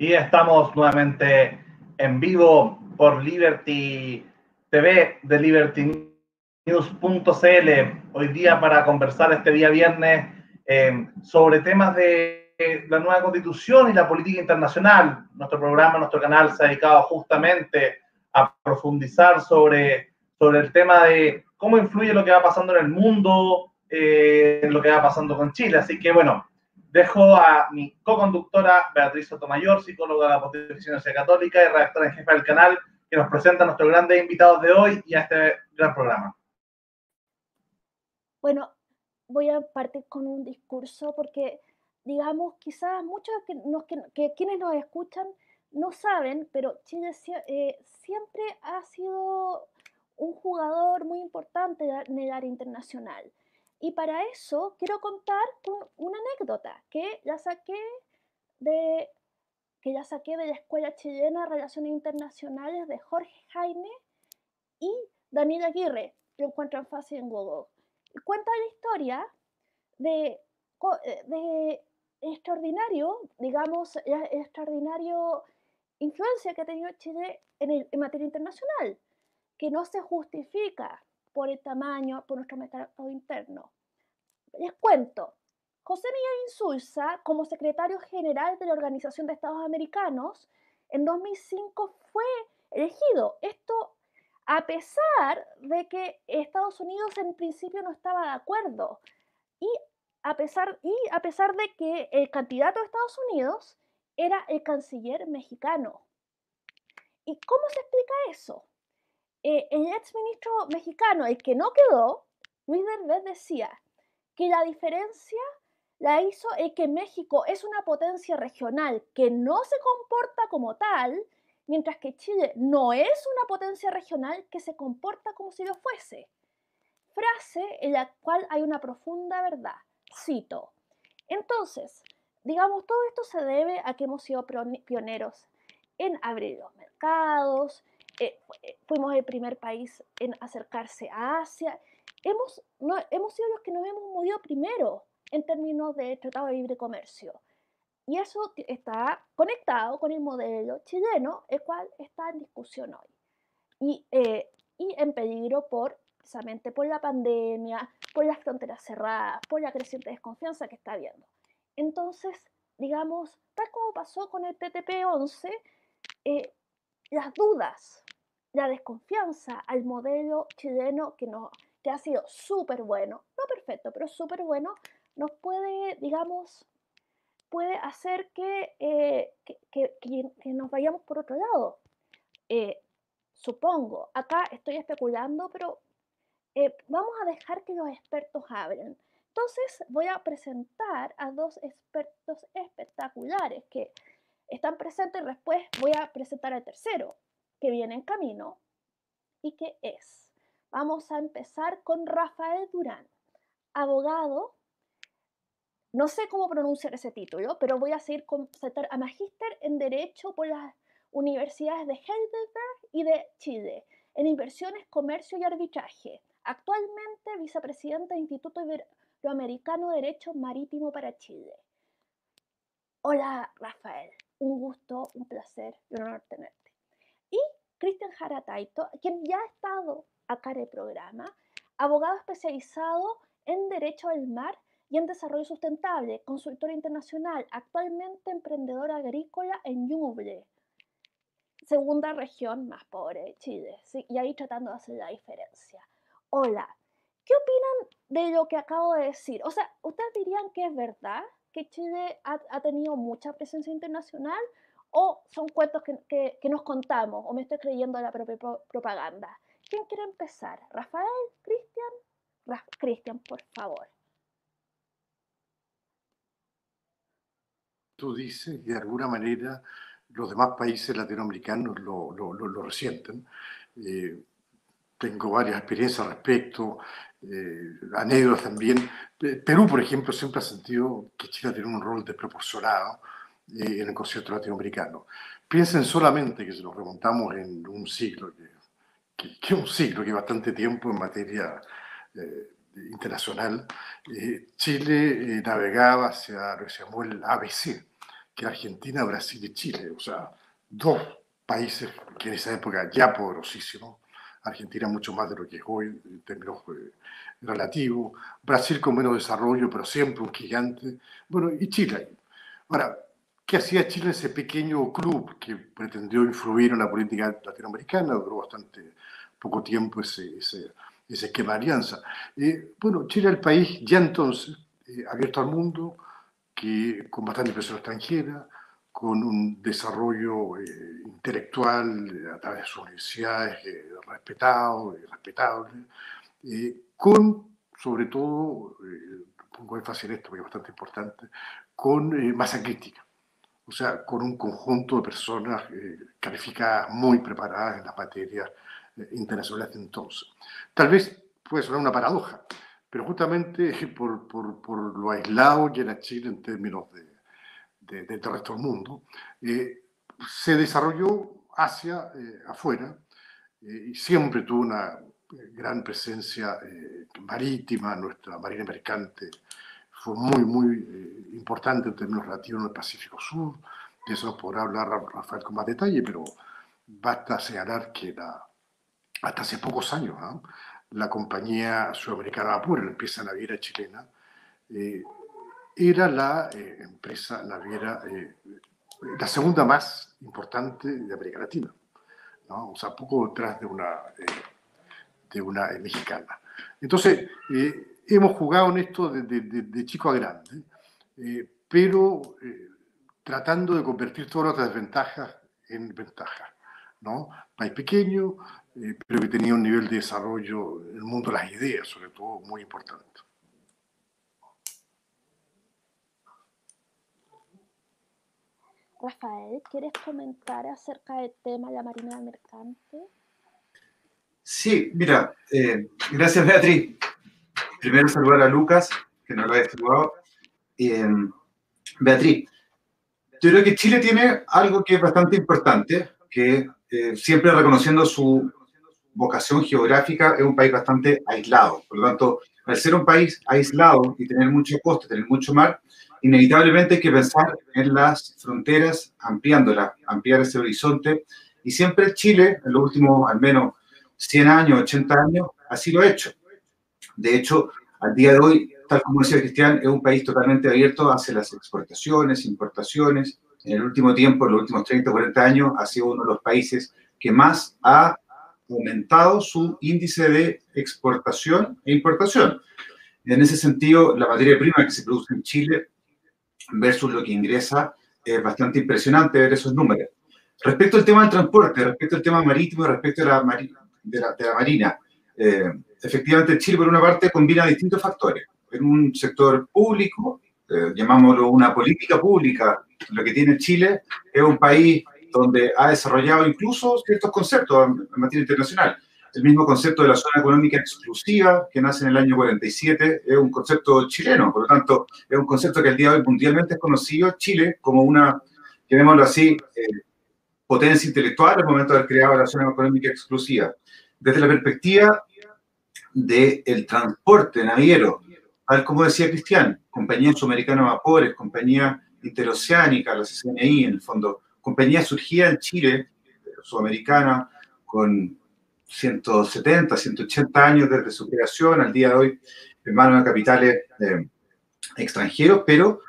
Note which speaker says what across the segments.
Speaker 1: Y estamos nuevamente en vivo por Liberty TV de libertynews.cl. Hoy día para conversar este día viernes eh, sobre temas de la nueva constitución y la política internacional. Nuestro programa, nuestro canal se ha dedicado justamente a profundizar sobre, sobre el tema de cómo influye lo que va pasando en el mundo, eh, lo que va pasando con Chile. Así que bueno, Dejo a mi co-conductora Beatriz Sotomayor, psicóloga de la Pontificia Católica y redactora en jefe del canal, que nos presenta a nuestros grandes invitados de hoy y a este gran programa.
Speaker 2: Bueno, voy a partir con un discurso porque, digamos, quizás muchos que, quienes nos escuchan no saben, pero Chile eh, siempre ha sido un jugador muy importante en el área internacional. Y para eso quiero contar una anécdota que ya saqué de que ya saqué de la Escuela Chilena de Relaciones Internacionales de Jorge Jaime y Daniel Aguirre, lo encuentran fácil en Google. Cuenta la historia de, eh, de extraordinario, digamos, extraordinario influencia que ha tenido Chile en, en materia internacional, que no se justifica por el tamaño, por nuestro mercado interno. Les cuento, José Miguel Insulza, como secretario general de la Organización de Estados Americanos, en 2005 fue elegido. Esto a pesar de que Estados Unidos en principio no estaba de acuerdo y a pesar, y a pesar de que el candidato de Estados Unidos era el canciller mexicano. ¿Y cómo se explica eso? Eh, el ex ministro mexicano, el que no quedó, Luis Derbez decía que la diferencia la hizo el que México es una potencia regional que no se comporta como tal, mientras que Chile no es una potencia regional que se comporta como si lo fuese. Frase en la cual hay una profunda verdad. Cito. Entonces, digamos, todo esto se debe a que hemos sido pioneros en abrir los mercados, eh, eh, fuimos el primer país en acercarse a Asia. Hemos, no, hemos sido los que nos hemos movido primero en términos de Tratado de Libre Comercio. Y eso está conectado con el modelo chileno, el cual está en discusión hoy. Y, eh, y en peligro por, precisamente por la pandemia, por las fronteras cerradas, por la creciente desconfianza que está habiendo. Entonces, digamos, tal como pasó con el TTP-11, eh, las dudas, la desconfianza al modelo chileno que, no, que ha sido súper bueno, no perfecto, pero súper bueno, nos puede, digamos, puede hacer que, eh, que, nos vayamos por otro lado. Eh, supongo, acá estoy especulando, pero eh, vamos a dejar que los expertos hablen. Entonces voy a presentar a dos expertos espectaculares que están presentes y después voy a presentar al tercero que viene en camino y que es. Vamos a empezar con Rafael Durán, abogado. No sé cómo pronunciar ese título, pero voy a seguir con a magíster en Derecho por las universidades de Heidelberg y de Chile, en inversiones, comercio y arbitraje. Actualmente vicepresidente del Instituto Iberoamericano de Derecho Marítimo para Chile. Hola, Rafael un gusto, un placer y un honor tenerte. Y Cristian Jarataito, quien ya ha estado en el programa, abogado especializado en Derecho del Mar y en Desarrollo Sustentable, consultor internacional, actualmente emprendedor agrícola en Ñuble, segunda región más pobre de Chile, y ahí tratando de hacer la diferencia. Hola, ¿qué opinan de lo que acabo de decir? O sea, ¿ustedes dirían que es verdad? que Chile ha, tenido mucha presencia internacional o son cuentos que, nos contamos o me estoy creyendo la propia propaganda? ¿Quién quiere empezar? ¿Rafael? ¿Cristian? Cristian, por favor.
Speaker 3: Tú dices de alguna manera los demás países latinoamericanos lo, lo, resienten. Eh, tengo varias experiencias al respecto, eh, anécdotas también. Perú, por ejemplo, siempre ha sentido que Chile tiene un rol desproporcionado eh, en el concierto latinoamericano. Piensen solamente que si nos remontamos en un siglo, que, que, un siglo, que bastante tiempo en materia eh, internacional, Chile navegaba hacia lo que se llamó el ABC, que Argentina, Brasil y Chile, o sea, dos países que en esa época ya poderosísimos, Argentina mucho más de lo que es hoy en términos eh, relativos, Brasil con menos desarrollo, pero siempre un gigante, bueno, y Chile. Ahora, ¿qué hacía Chile ese pequeño club que pretendió influir en la política latinoamericana? Duró bastante poco tiempo ese, ese, ese esquema de alianza. Eh, bueno, Chile es el país ya entonces eh, abierto al mundo, que, con bastante presión extranjera, con un desarrollo eh, intelectual eh, a través de sus universidades eh, respetado y respetable, con, sobre todo, pongo énfasis en esto porque es bastante importante, con masa crítica, o sea, con un conjunto de personas calificadas, muy preparadas en las materias internacionales de entonces. Tal vez puede sonar una paradoja, pero justamente por, por, por, lo aislado que era Chile en términos de, del resto del mundo, eh, se desarrolló hacia eh, afuera eh, y siempre tuvo una gran presencia marítima, nuestra marina mercante fue muy, muy importante en términos relativos en el Pacífico Sur, de eso podrá hablar Rafael con más detalle, pero basta señalar que la, hasta hace pocos años, ¿ah? la compañía sudamericana Vapor, la empresa naviera chilena, eh, era la eh, empresa naviera, eh, la segunda más importante de América Latina, ¿no? o sea, poco detrás de una, de una mexicana. Entonces, hemos jugado en esto de, de, de chico a grande, pero tratando de convertir todas las desventajas en ventajas. ¿no? País pequeño, eh, pero que tenía un nivel de desarrollo en el mundo de las ideas, sobre todo, muy importante.
Speaker 2: Rafael, ¿quieres comentar acerca del tema de la Marina Mercante?
Speaker 4: Sí, mira, eh, gracias Beatriz. Primero saludar a Lucas, que no lo había saludado. Eh, Beatriz, yo creo que Chile tiene algo que es bastante importante, que siempre reconociendo su vocación geográfica, es un país bastante aislado. Por lo tanto, al ser un país aislado y tener mucho coste, tener mucho mar, inevitablemente hay que pensar en las fronteras, ampliándolas, ampliar ese horizonte. Y siempre Chile, en los últimos al menos 100 años, 80 años, así lo ha hecho. De hecho, al día de hoy, tal como decía Cristian, es un país totalmente abierto hacia las exportaciones, importaciones. En el último tiempo, en los últimos 30 o 40 años, ha sido uno de los países que más ha aumentado su índice de exportación e importación. En ese sentido, la materia prima que se produce en Chile versus lo que ingresa es bastante impresionante ver esos números. Respecto al tema del transporte, respecto al tema marítimo, respecto de, la, marina, eh, efectivamente Chile por una parte combina distintos factores. En un sector público, eh, llamámoslo una política pública, lo que tiene Chile es un país donde ha desarrollado incluso ciertos conceptos en materia internacional. El mismo concepto de la zona económica exclusiva, que nace en el año 47, es un concepto chileno, por lo tanto, es un concepto que al día de hoy mundialmente es conocido Chile como una, llamémoslo así, eh, potencia intelectual al momento de haber creado la zona económica exclusiva. Desde la perspectiva del transporte naviero, tal como decía Cristian, compañía sudamericana de vapores, compañía interoceánica, la CCNI, en el fondo, compañía surgía en Chile, sudamericana, con 170, 180 años desde su creación. Al día de hoy, en manos de capitales eh, extranjeros, pero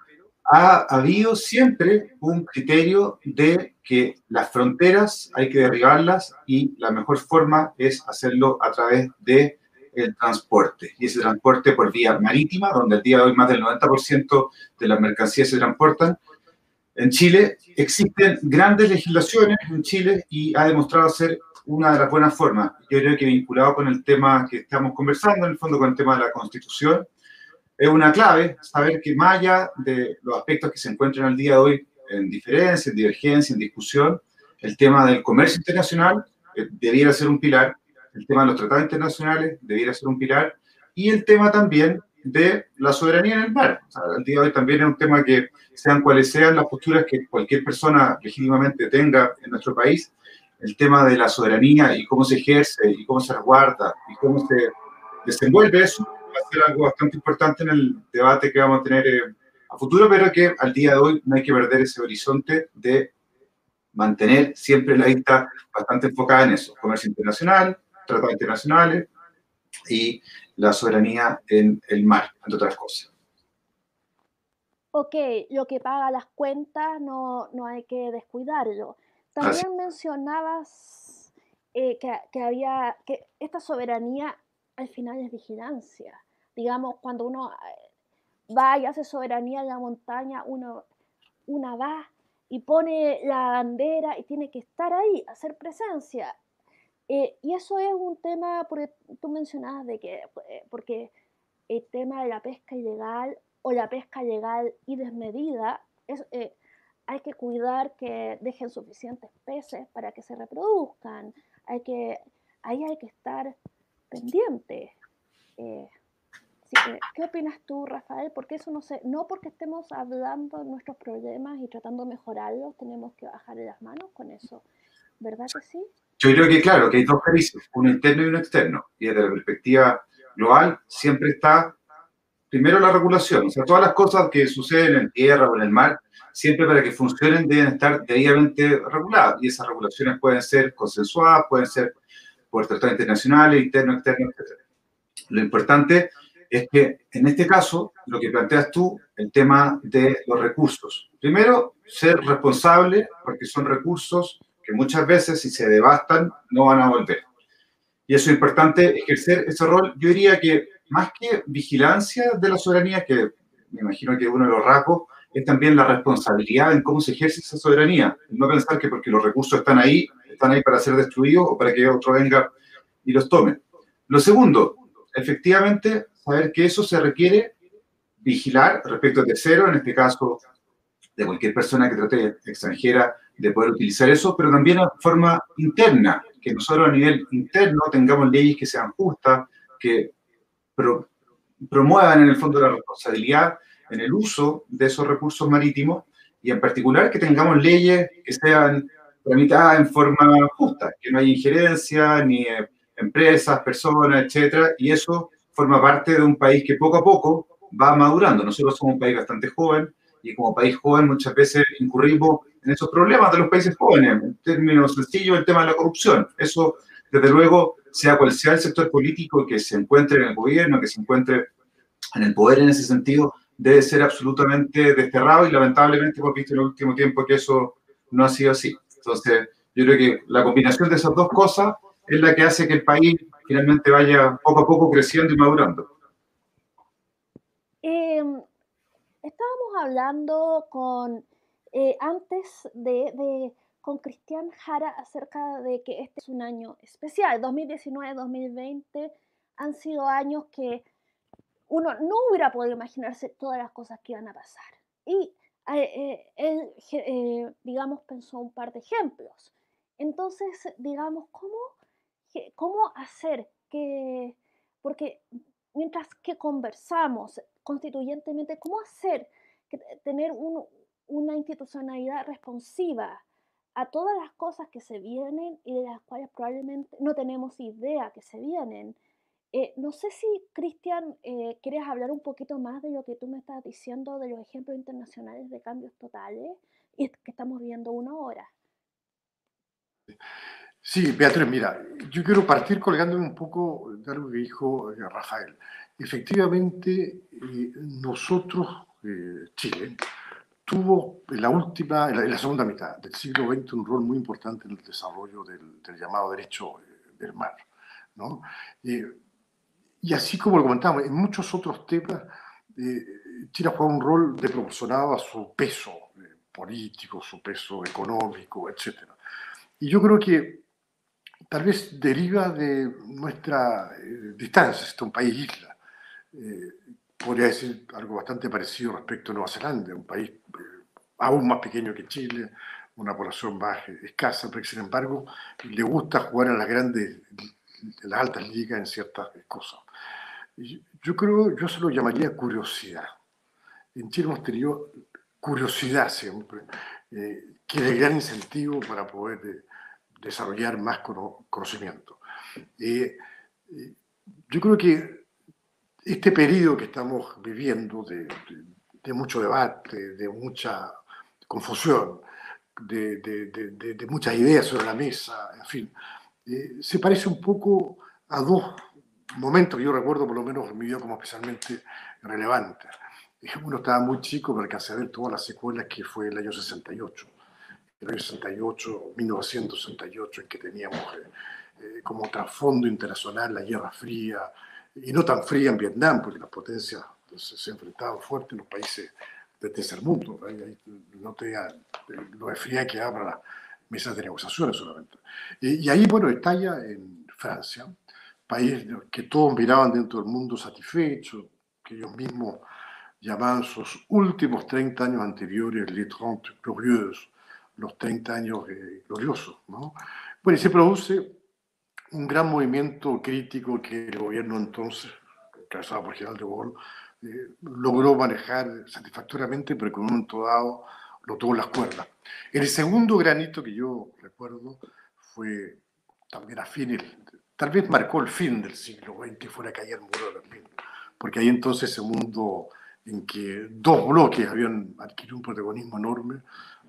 Speaker 4: ha habido siempre un criterio de que las fronteras hay que derribarlas y la mejor forma es hacerlo a través de el transporte. Y ese transporte por vía marítima, donde al día de hoy más del 90% de las mercancías se transportan, en Chile existen grandes legislaciones en Chile y ha demostrado ser una de las buenas formas. Yo creo que vinculado con el tema que estamos conversando, en el fondo con el tema de la constitución, es una clave saber que más allá de los aspectos que se encuentran al día de hoy en diferencia, en divergencia, en discusión, el tema del comercio internacional eh, debiera ser un pilar, el tema de los tratados internacionales debiera ser un pilar, y el tema también de la soberanía en el mar. al día de hoy también es un tema que, sean cuales sean las posturas que cualquier persona legítimamente tenga en nuestro país, el tema de la soberanía y cómo se ejerce y cómo se resguarda y cómo se desenvuelve eso va a ser algo bastante importante en el debate que vamos a tener eh, a futuro, pero que al día de hoy no hay que perder ese horizonte de mantener siempre la vista bastante enfocada en eso, comercio internacional, tratados internacionales y la soberanía en el mar, entre otras cosas.
Speaker 2: Ok, lo que paga las cuentas no, no hay que descuidarlo. También mencionabas eh, que, que, había que esta soberanía al final es vigilancia. Digamos, cuando uno eh, va y hace soberanía en la montaña, uno una va y pone la bandera y tiene que estar ahí, hacer presencia. Eh, y eso es un tema, porque tú mencionabas de que, eh, porque el tema de la pesca ilegal o la pesca legal y desmedida, es, eh, hay que cuidar que dejen suficientes peces para que se reproduzcan. Hay que, ahí hay que estar pendiente. ¿Qué opinas tú, Rafael? Porque eso no sé, no porque estemos hablando de nuestros problemas y tratando de mejorarlos, tenemos que bajarle las manos con eso. ¿Verdad que sí?
Speaker 4: Yo creo que claro, que hay dos países, uno interno y uno externo. Y desde la perspectiva global siempre está primero la regulación, o sea, todas las cosas que suceden en tierra o en el mar, siempre para que funcionen deben estar debidamente reguladas. Y esas regulaciones pueden ser consensuadas, pueden ser por tratados internacionales, internos, externos, etc. Lo importante es que en este caso, lo que planteas tú, el tema de los recursos. Primero, ser responsable, porque son recursos muchas veces, si se devastan, no van a volver. Y eso es importante, ejercer ese rol. Yo diría que más que vigilancia de la soberanía, que me imagino que uno de los rasgos, es también la responsabilidad en cómo se ejerce esa soberanía. No pensar que porque los recursos están ahí, están ahí para ser destruidos o para que otro venga y los tome. Lo segundo, efectivamente, saber que eso se requiere vigilar respecto a tercero, en este caso de cualquier persona que trate extranjera de poder utilizar eso, pero también de forma interna, que nosotros a nivel interno tengamos leyes que sean justas, que promuevan en el fondo la responsabilidad en el uso de esos recursos marítimos y en particular que tengamos leyes que sean tramitadas en forma justa, que no haya injerencia ni empresas, personas, etcétera, y eso forma parte de un país que poco a poco va madurando. Nosotros somos un país bastante joven y como país joven muchas veces incurrimos en esos problemas de los países jóvenes. En términos sencillos, el tema de la corrupción. Eso, desde luego, sea cual sea el sector político que se encuentre en el gobierno, que se encuentre en el poder en ese sentido, debe ser absolutamente desterrado y lamentablemente hemos visto en el último tiempo que eso no ha sido así. Entonces, yo creo que la combinación de esas dos cosas es la que hace que el país finalmente vaya poco a poco creciendo y madurando.
Speaker 2: Em, estábamos hablando con eh, antes de, con Cristian Jara acerca de que este es un año especial. 2019-2020 han sido años que uno no hubiera podido imaginarse todas las cosas que iban a pasar. Y eh, eh, él, digamos, pensó un par de ejemplos. Entonces, digamos, ¿cómo cómo hacer que, porque mientras que conversamos constituyentemente, cómo hacer tener una institucionalidad responsiva a todas las cosas que se vienen y de las cuales probablemente no tenemos idea que se vienen. Eh, no sé si, Cristian, eh, quieres hablar un poquito más de lo que tú me estás diciendo de los ejemplos internacionales de cambios totales y que estamos viendo una hora.
Speaker 3: Sí, Beatriz, mira, yo quiero partir colgándome un poco de algo que dijo eh, Rafael. Efectivamente, eh, nosotros, eh, Chile, tuvo en la última, en la, segunda mitad del siglo XX un rol muy importante en el desarrollo del, llamado derecho del mar. ¿no? y así como lo comentábamos, en muchos otros temas, Chile juega un rol desproporcionado a su peso político, su peso económico, etc. Y yo creo que tal vez deriva de nuestra eh, distancia, es un país isla. Eh, podría decir algo bastante parecido respecto a Nueva Zelanda, un país eh, aún más pequeño que Chile, una población más escasa, pero que sin embargo le gusta jugar en las grandes, las altas ligas en ciertas cosas. Yo creo, yo se lo llamaría curiosidad. En Chile hemos tenido curiosidad siempre, que es el gran incentivo para poder desarrollar más conocimiento. Eh, eh, yo creo que este periodo que estamos viviendo de, de mucho debate, de mucha confusión, de, de, muchas ideas sobre la mesa, en fin. Eh, se parece un poco a dos momentos que yo recuerdo, por lo menos en mi vida, como especialmente relevantes. Uno estaba muy chico, pero alcancé a ver todas las secuelas que fue el año 68. El año 68, 1968, en que teníamos eh, eh, como trasfondo internacional la Guerra Fría, y no tan fría en Vietnam, porque las potencias se enfrentaban fuerte en los países del tercer mundo. no tenía lo de fría que abra las mesas de negociaciones solamente. Y, y ahí, bueno, estalla en Francia, país que todos miraban dentro del mundo satisfecho, que ellos mismos llamaban sus últimos 30 años anteriores les 30 glorieux, los 30 años eh, gloriosos. ¿no? Bueno, y se produce un gran movimiento crítico que el gobierno entonces, encabezado por General de Gaulle, eh, logró manejar satisfactoriamente, pero con un momento dado lo tuvo en las cuerdas. El segundo granito que yo recuerdo fue también a fines, tal vez marcó el fin del siglo XX, que fue la caída del muro de Berlín, porque ahí entonces ese mundo en que dos bloques habían adquirido un protagonismo enorme,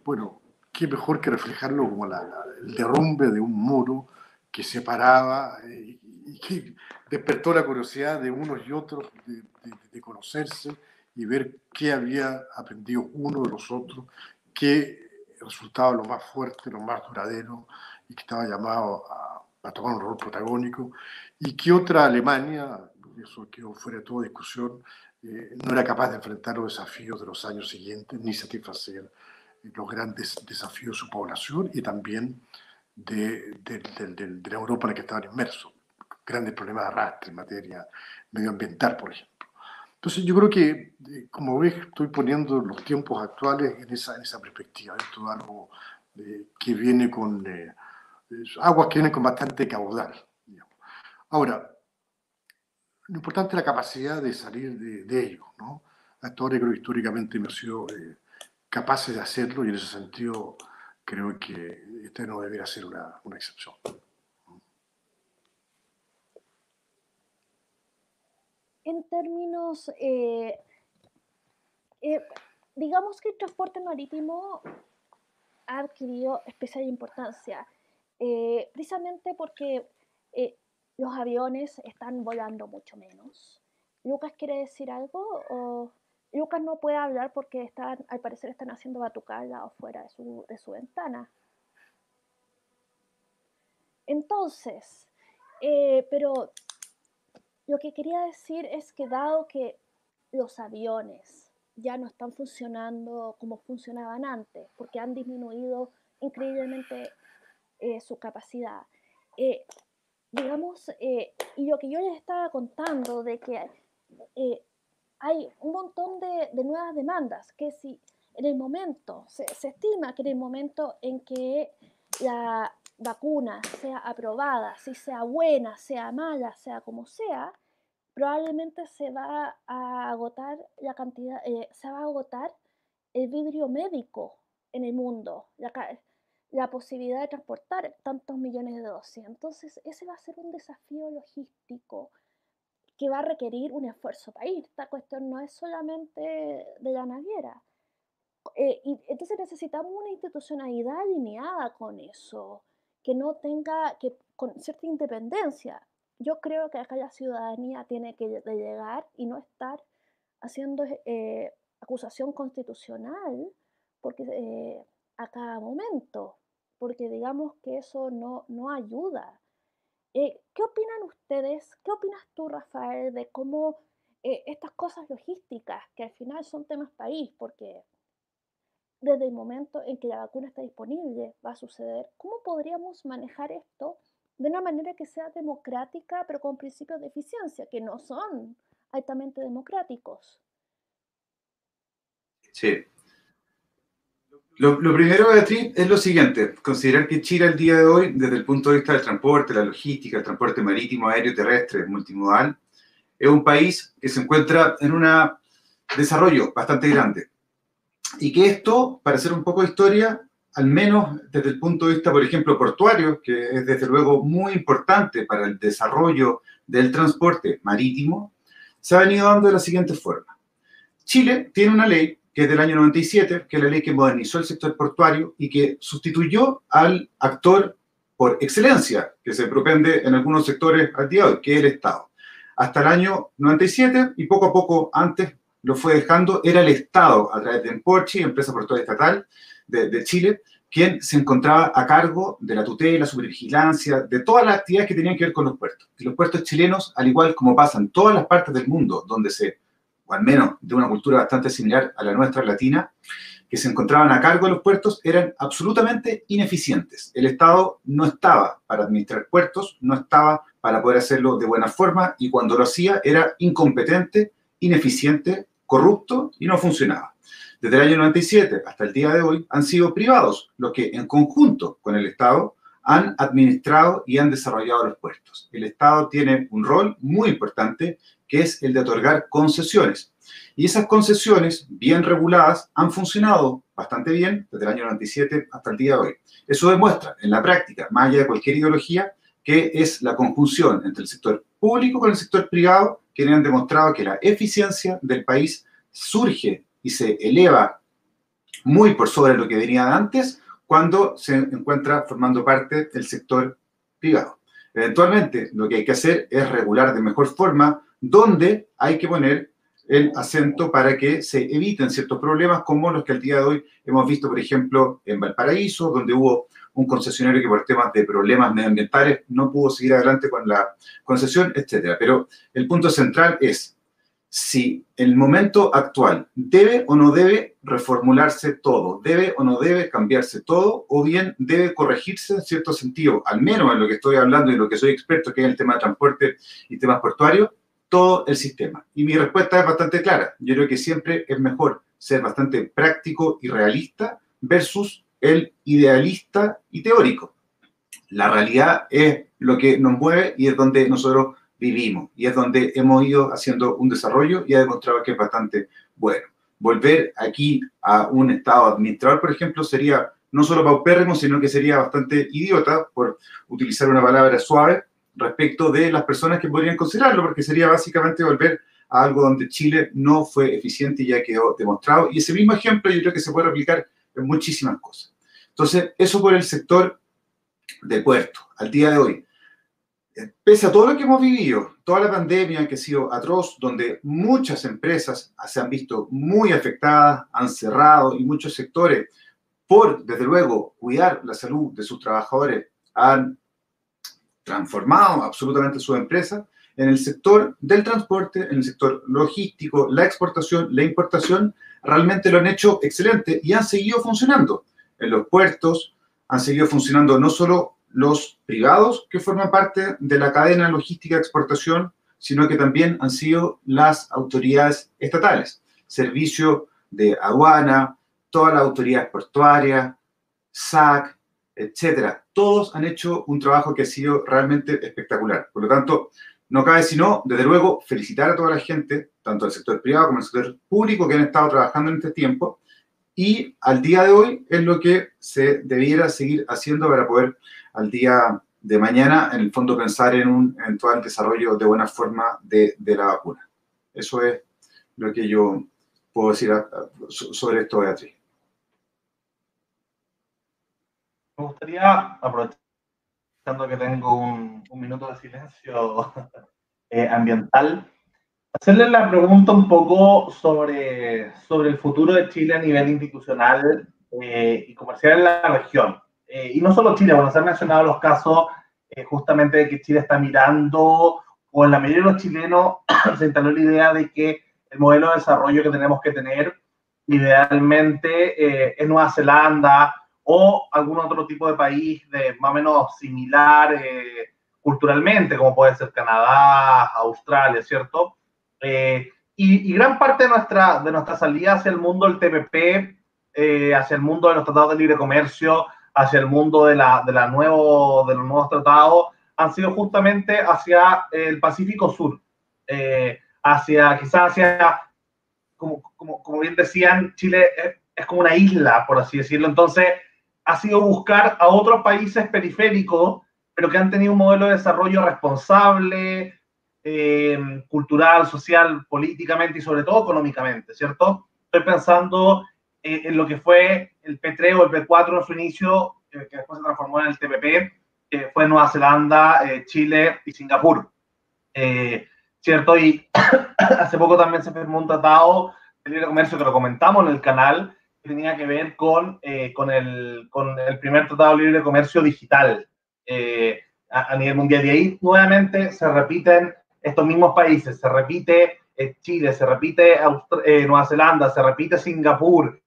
Speaker 3: bueno, qué mejor que reflejarlo como el derrumbe de un muro que separaba eh, y que despertó la curiosidad de unos y otros de, conocerse y ver qué había aprendido uno de los otros, qué resultaba lo más fuerte, lo más duradero y que estaba llamado a, a tomar un rol protagónico y qué otra Alemania, eso quedó fuera de toda discusión, eh, no era capaz de enfrentar los desafíos de los años siguientes ni satisfacer los grandes desafíos de su población y también de, de, la Europa en la que estaban inmersos. Grandes problemas de arrastre en materia medioambiental, por ejemplo. Entonces yo creo que, eh, como ves, estoy poniendo los tiempos actuales en esa, en esa perspectiva. Esto es algo eh, que viene con aguas que vienen con bastante caudal. Ahora, lo importante es la capacidad de salir de, de ello. ¿no? Ahora creo históricamente hemos sido eh, capaces de hacerlo y en ese sentido creo que este no debería ser una, una excepción.
Speaker 2: En términos, eh, eh, digamos que el transporte marítimo ha adquirido especial importancia, precisamente porque los aviones están volando mucho menos. ¿Lucas quiere decir algo? O Lucas no puede hablar porque están, al parecer están haciendo batucal afuera de su, de su ventana. Entonces, eh, pero lo que quería decir es que dado que los aviones ya no están funcionando como funcionaban antes, porque han disminuido increíblemente eh, su capacidad, eh, digamos, y lo que yo les estaba contando de que hay un montón de, nuevas demandas, que si en el momento, se, estima que en el momento en que la vacuna sea aprobada, si sea buena, sea mala, sea como sea, probablemente se va a agotar la cantidad, eh, se va a agotar el vidrio médico en el mundo. La, la posibilidad de transportar tantos millones de dosis. Entonces, ese va a ser un desafío logístico que va a requerir un esfuerzo país. Esta cuestión no es solamente de la naviera. Eh, y entonces necesitamos una institucionalidad alineada con eso, que no tenga, que con cierta independencia. Yo creo que acá la ciudadanía tiene que llegar y no estar haciendo eh, acusación constitucional, porque eh, a cada momento porque digamos que eso no, no ayuda. Eh, ¿Qué opinan ustedes? ¿Qué opinas tú, Rafael, de cómo eh, estas cosas logísticas, que al final son temas país, porque desde el momento en que la vacuna está disponible va a suceder, ¿cómo podríamos manejar esto de una manera que sea democrática, pero con principios de eficiencia, que no son altamente democráticos?
Speaker 4: Sí, lo, primero, Beatriz, es lo siguiente, considerar que Chile al día de hoy, desde el punto de vista del transporte, la logística, el transporte marítimo, aéreo, terrestre, multimodal, es un país que se encuentra en un desarrollo bastante grande. Y que esto, para hacer un poco de historia, al menos desde el punto de vista, por ejemplo, portuario, que es desde luego muy importante para el desarrollo del transporte marítimo, se ha venido dando de la siguiente forma. Chile tiene una ley que es del año 97, que es la ley que modernizó el sector portuario y que sustituyó al actor por excelencia que se propende en algunos sectores al día de hoy, que es el Estado. Hasta el año 97 y poco a poco antes lo fue dejando, era el Estado, a través de Emporchi, empresa portuaria estatal de, de Chile, quien se encontraba a cargo de la tutela, supervigilancia, de todas las actividades que tenían que ver con los puertos. Y los puertos chilenos, al igual como pasan en todas las partes del mundo donde se, al menos de una cultura bastante similar a la nuestra latina, que se encontraban a cargo de los puertos eran absolutamente ineficientes. El Estado no estaba para administrar puertos, no estaba para poder hacerlo de buena forma y cuando lo hacía era incompetente, ineficiente, corrupto y no funcionaba. Desde el año 97 hasta el día de hoy han sido privados los que en conjunto con el Estado han administrado y han desarrollado los puertos. El Estado tiene un rol muy importante que es el de otorgar concesiones. Y esas concesiones bien reguladas han funcionado bastante bien desde el año 97 hasta el día de hoy. Eso demuestra en la práctica, más allá de cualquier ideología, que es la conjunción entre el sector público con el sector privado, que han demostrado que la eficiencia del país surge y se eleva muy por sobre lo que venía antes cuando se encuentra formando parte del sector privado. Eventualmente, lo que hay que hacer es regular de mejor forma dónde hay que poner el acento para que se eviten ciertos problemas como los que al día de hoy hemos visto, por ejemplo, en Valparaíso, donde hubo un concesionario que por temas de problemas medioambientales no pudo seguir adelante con la concesión, etc. Pero el punto central es si el momento actual debe o no debe reformularse todo, debe o no debe cambiarse todo, o bien debe corregirse en cierto sentido, al menos en lo que estoy hablando y en lo que soy experto, que es el tema de transporte y temas portuarios, todo el sistema. Y mi respuesta es bastante clara. Yo creo que siempre es mejor ser bastante práctico y realista versus el idealista y teórico. La realidad es lo que nos mueve y es donde nosotros vivimos y es donde hemos ido haciendo un desarrollo y ha demostrado que es bastante bueno. Volver aquí a un Estado administrador, por ejemplo, sería no solo paupérrimo, sino que sería bastante idiota, por utilizar una palabra suave, respecto de las personas que podrían considerarlo, porque sería básicamente volver a algo donde Chile no fue eficiente y ya quedó demostrado. Y ese mismo ejemplo yo creo que se puede replicar en muchísimas cosas. Entonces, eso por el sector de puerto. Al día de hoy, pese a todo lo que hemos vivido, toda la pandemia que ha sido atroz, donde muchas empresas se han visto muy afectadas, han cerrado y muchos sectores, por, desde luego, cuidar la salud de sus trabajadores, han transformado absolutamente su empresa en el sector del transporte, en el sector logístico, la exportación, la importación, realmente lo han hecho excelente y han seguido funcionando. En los puertos han seguido funcionando no solo los privados que forman parte de la cadena logística de exportación, sino que también han sido las autoridades estatales, servicio de aduana, todas las autoridades portuarias, SAC, etcétera. Todos han hecho un trabajo que ha sido realmente espectacular. Por lo tanto, no cabe sino, desde luego, felicitar a toda la gente, tanto del sector privado como del sector público, que han estado trabajando en este tiempo. Y al día de hoy es lo que se debiera seguir haciendo para poder al día de mañana, en el fondo, pensar en un eventual desarrollo de buena forma de, la vacuna. Eso es lo que yo puedo decir sobre esto, Beatriz.
Speaker 1: Me gustaría, aprovechando que tengo un, minuto de silencio eh, ambiental, hacerle la pregunta un poco sobre, sobre el futuro de Chile a nivel institucional eh, y comercial en la región. Eh, y no solo Chile, bueno, se han mencionado los casos justamente de que Chile está mirando, o en la mayoría de los chilenos se instaló la idea de que el modelo de desarrollo que tenemos que tener idealmente es Nueva Zelanda o algún otro tipo de país de más o menos similar eh, culturalmente, como puede ser Canadá, Australia, ¿cierto? Eh, y, gran parte de nuestra, de nuestra salida hacia el mundo del TPP, eh, hacia el mundo de los tratados de libre comercio, hacia el mundo de, la, de, la nuevo, de los nuevos tratados, han sido justamente hacia el Pacífico Sur, hacia quizás hacia, como, como, como bien decían, Chile es, es como una isla, por así decirlo, entonces ha sido buscar a otros países periféricos, pero que han tenido un modelo de desarrollo responsable, eh, cultural, social, políticamente y sobre todo económicamente, ¿cierto? Estoy pensando eh, en lo que fue el P3 o el P4 en su inicio, que después se transformó en el TPP, que fue Nueva Zelanda, Chile y Singapur. ¿Cierto? Y hace poco también se firmó un tratado de libre comercio que lo comentamos en el canal, tenía que ver con, con, el, con el primer tratado de libre comercio digital a, a, nivel mundial. Y ahí nuevamente se repiten estos mismos países, se repite eh, Chile, se repite eh, Nueva Zelanda, se repite Singapur,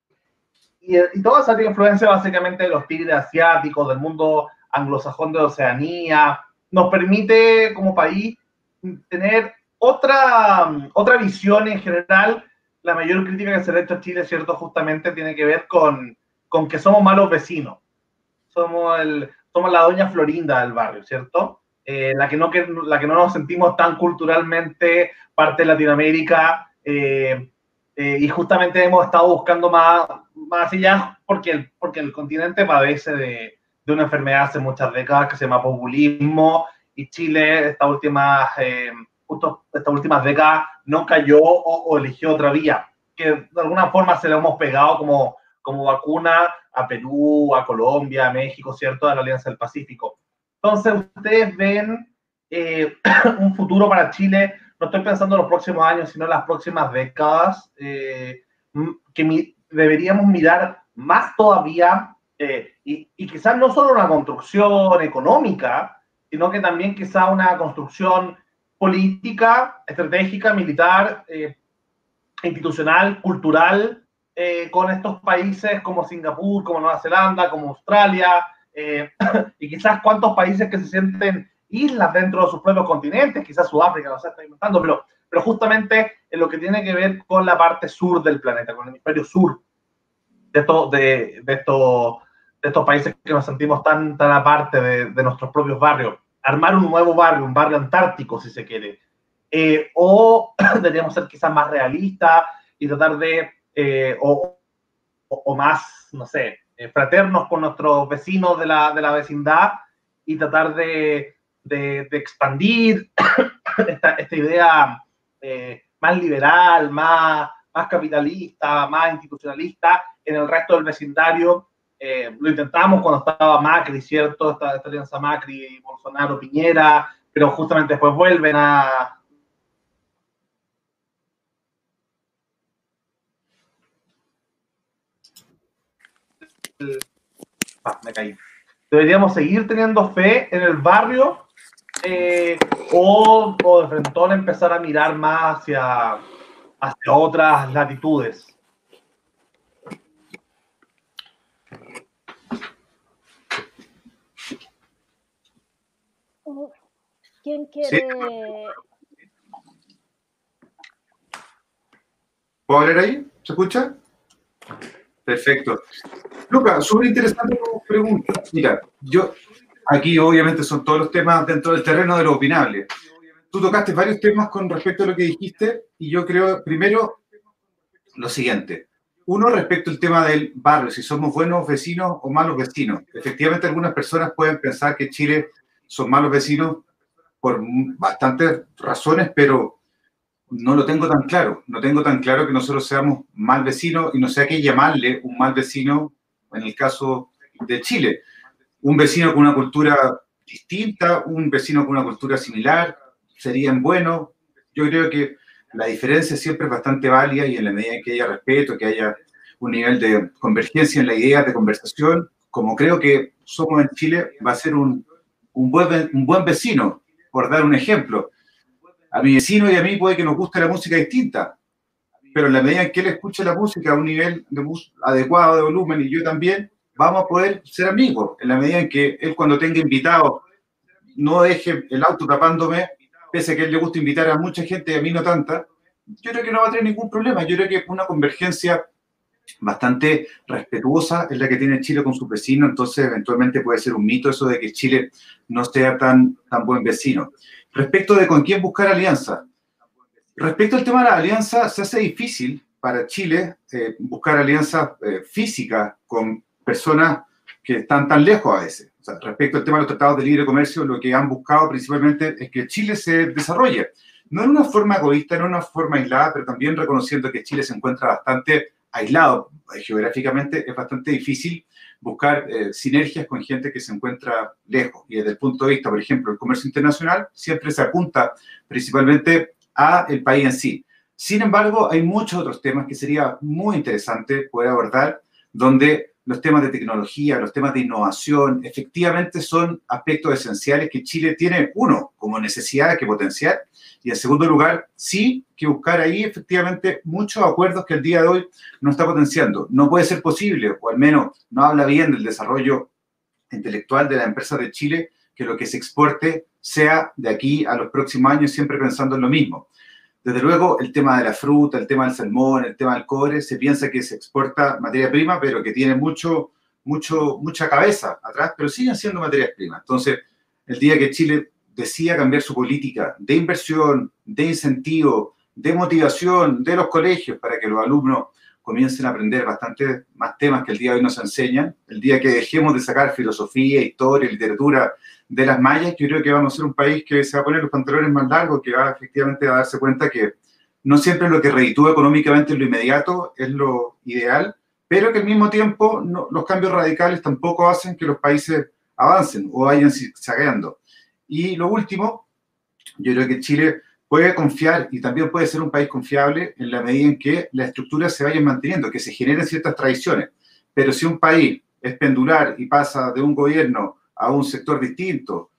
Speaker 1: y, y, toda esa influencia básicamente de los tigres asiáticos, del mundo anglosajón de Oceanía, nos permite como país tener otra, otra visión en general. La mayor crítica que se le ha hecho a Chile, ¿cierto? Justamente tiene que ver con, con que somos malos vecinos. Somos, el, somos la doña Florinda del barrio, ¿cierto? eh, la, que no, que, la que no nos sentimos tan culturalmente parte de Latinoamérica eh, eh, y justamente hemos estado buscando más, más allá porque el, porque el continente padece de, de, una enfermedad hace muchas décadas que se llama populismo y Chile estas últimas, eh, justo estas últimas décadas no cayó o, o, eligió otra vía, que de alguna forma se le hemos pegado como, como vacuna a Perú, a Colombia, a México, ¿cierto? A la Alianza del Pacífico. Entonces, ustedes ven eh, un futuro para Chile, no estoy pensando en los próximos años, sino en las próximas décadas, eh, que mi, deberíamos mirar más todavía, eh, y, y, quizás no solo una construcción económica, sino que también quizás una construcción política, estratégica, militar, eh, institucional, cultural, con estos países como Singapur, como Nueva Zelanda, como Australia, eh, y quizás cuántos países que se sienten islas dentro de sus propios continentes, quizás Sudáfrica, no sé, estoy inventando, pero, pero justamente en lo que tiene que ver con la parte sur del planeta, con el hemisferio sur de, esto, de, de, esto, de estos países que nos sentimos tan, tan aparte de, de, nuestros propios barrios. Armar un nuevo barrio, un barrio antártico, si se quiere. Eh, o deberíamos ser quizás más realistas y tratar de, eh, o, más, no sé, eh, fraternos con nuestros vecinos de la, de la vecindad y tratar de, de, de expandir esta, esta idea eh, más liberal, más, más capitalista, más institucionalista en el resto del vecindario. Eh, lo intentamos cuando estaba Macri, ¿cierto? Esta, esta alianza Macri, Bolsonaro, Piñera, pero justamente después vuelven a, Ah, me caí. Deberíamos seguir teniendo fe en el barrio eh, o, o, de frente empezar a mirar más hacia, hacia otras latitudes.
Speaker 2: ¿Quién quiere? ¿Sí?
Speaker 4: ¿Puedo hablar ahí? ¿Se escucha? Perfecto. Lucas, súper interesante tu pregunta. Mira, yo, aquí obviamente son todos los temas dentro del terreno de lo opinable. Tú tocaste varios temas con respecto a lo que dijiste y yo creo, primero, lo siguiente. Uno, respecto al tema del barrio, si somos buenos vecinos o malos vecinos. Efectivamente, algunas personas pueden pensar que Chile son malos vecinos por bastantes razones, pero no lo tengo tan claro. No tengo tan claro que nosotros seamos mal vecinos y no sé a qué llamarle un mal vecino en el caso de Chile. Un vecino con una cultura distinta, un vecino con una cultura similar, serían buenos. Yo creo que la diferencia siempre es bastante válida y en la medida en que haya respeto, que haya un nivel de convergencia en la idea de conversación, como creo que somos en Chile, va a ser un, un, buen, un buen vecino, por dar un ejemplo a mi vecino y a mí puede que nos guste la música distinta, pero en la medida en que él escuche la música a un nivel de adecuado de volumen y yo también, vamos a poder ser amigos. En la medida en que él cuando tenga invitados no deje el auto tapándome, pese a que él le gusta invitar a mucha gente y a mí no tanta, yo creo que no va a tener ningún problema. Yo creo que una convergencia bastante respetuosa es la que tiene Chile con su vecino, entonces eventualmente puede ser un mito eso de que Chile no sea tan, tan buen vecino. Respecto de con quién buscar alianza. Respecto al tema de la alianza, se hace difícil para Chile eh, buscar alianzas eh, físicas con personas que están tan lejos a veces. respecto al tema de los tratados de libre comercio, lo que han buscado principalmente es que Chile se desarrolle. No en una forma egoísta, no en una forma aislada, pero también reconociendo que Chile se encuentra bastante aislado geográficamente, es bastante difícil buscar eh, sinergias con gente que se encuentra lejos. Y desde el punto de vista, por ejemplo, del comercio internacional, siempre se apunta principalmente a el país en sí. Sin embargo, hay muchos otros temas que sería muy interesante poder abordar, donde los temas de tecnología, los temas de innovación, efectivamente son aspectos esenciales que Chile tiene, uno, como necesidad que potenciar, y en segundo lugar, sí que buscar ahí efectivamente muchos acuerdos que el día de hoy no está potenciando. No puede ser posible, o al menos no habla bien del desarrollo intelectual de la empresa de Chile, que lo que se exporte sea de aquí a los próximos años siempre pensando en lo mismo. Desde luego, el tema de la fruta, el tema del salmón, el tema del cobre, se piensa que se exporta materia prima, pero que tiene mucho, mucho, mucha cabeza atrás, pero siguen siendo materias primas. Entonces, el día que Chile decida cambiar su política de inversión, de incentivo, de motivación de los colegios para que los alumnos comiencen a aprender bastante más temas que el día de hoy nos enseñan, el día que dejemos de sacar filosofía, historia, literatura de las mallas, yo creo que vamos a ser un país que se va a poner los pantalones más largos, que va efectivamente a darse cuenta que no siempre lo que reditúa económicamente en lo inmediato es lo ideal, pero que al mismo tiempo los cambios radicales tampoco hacen que los países avancen o vayan saqueando. Y lo último, yo creo que Chile puede confiar y también puede ser un país confiable en la medida en que las estructuras se vayan manteniendo, que se generen ciertas tradiciones. Pero si un país es pendular y pasa de un gobierno a un sector distinto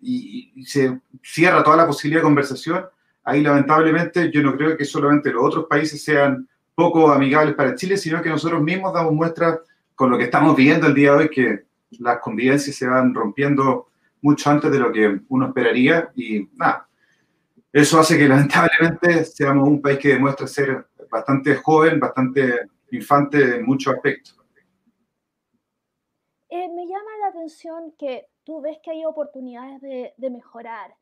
Speaker 4: y, se cierra toda la posibilidad de conversación, ahí lamentablemente yo no creo que solamente los otros países sean poco amigables para Chile, sino que nosotros mismos damos muestra con lo que estamos viviendo el día de hoy, que las convivencias se van rompiendo mucho antes de lo que uno esperaría y nada, eso hace que lamentablemente seamos un país que demuestra ser bastante joven, bastante infante en muchos aspectos.
Speaker 2: Eh, me llama la atención que tú ves que hay oportunidades de, mejorar,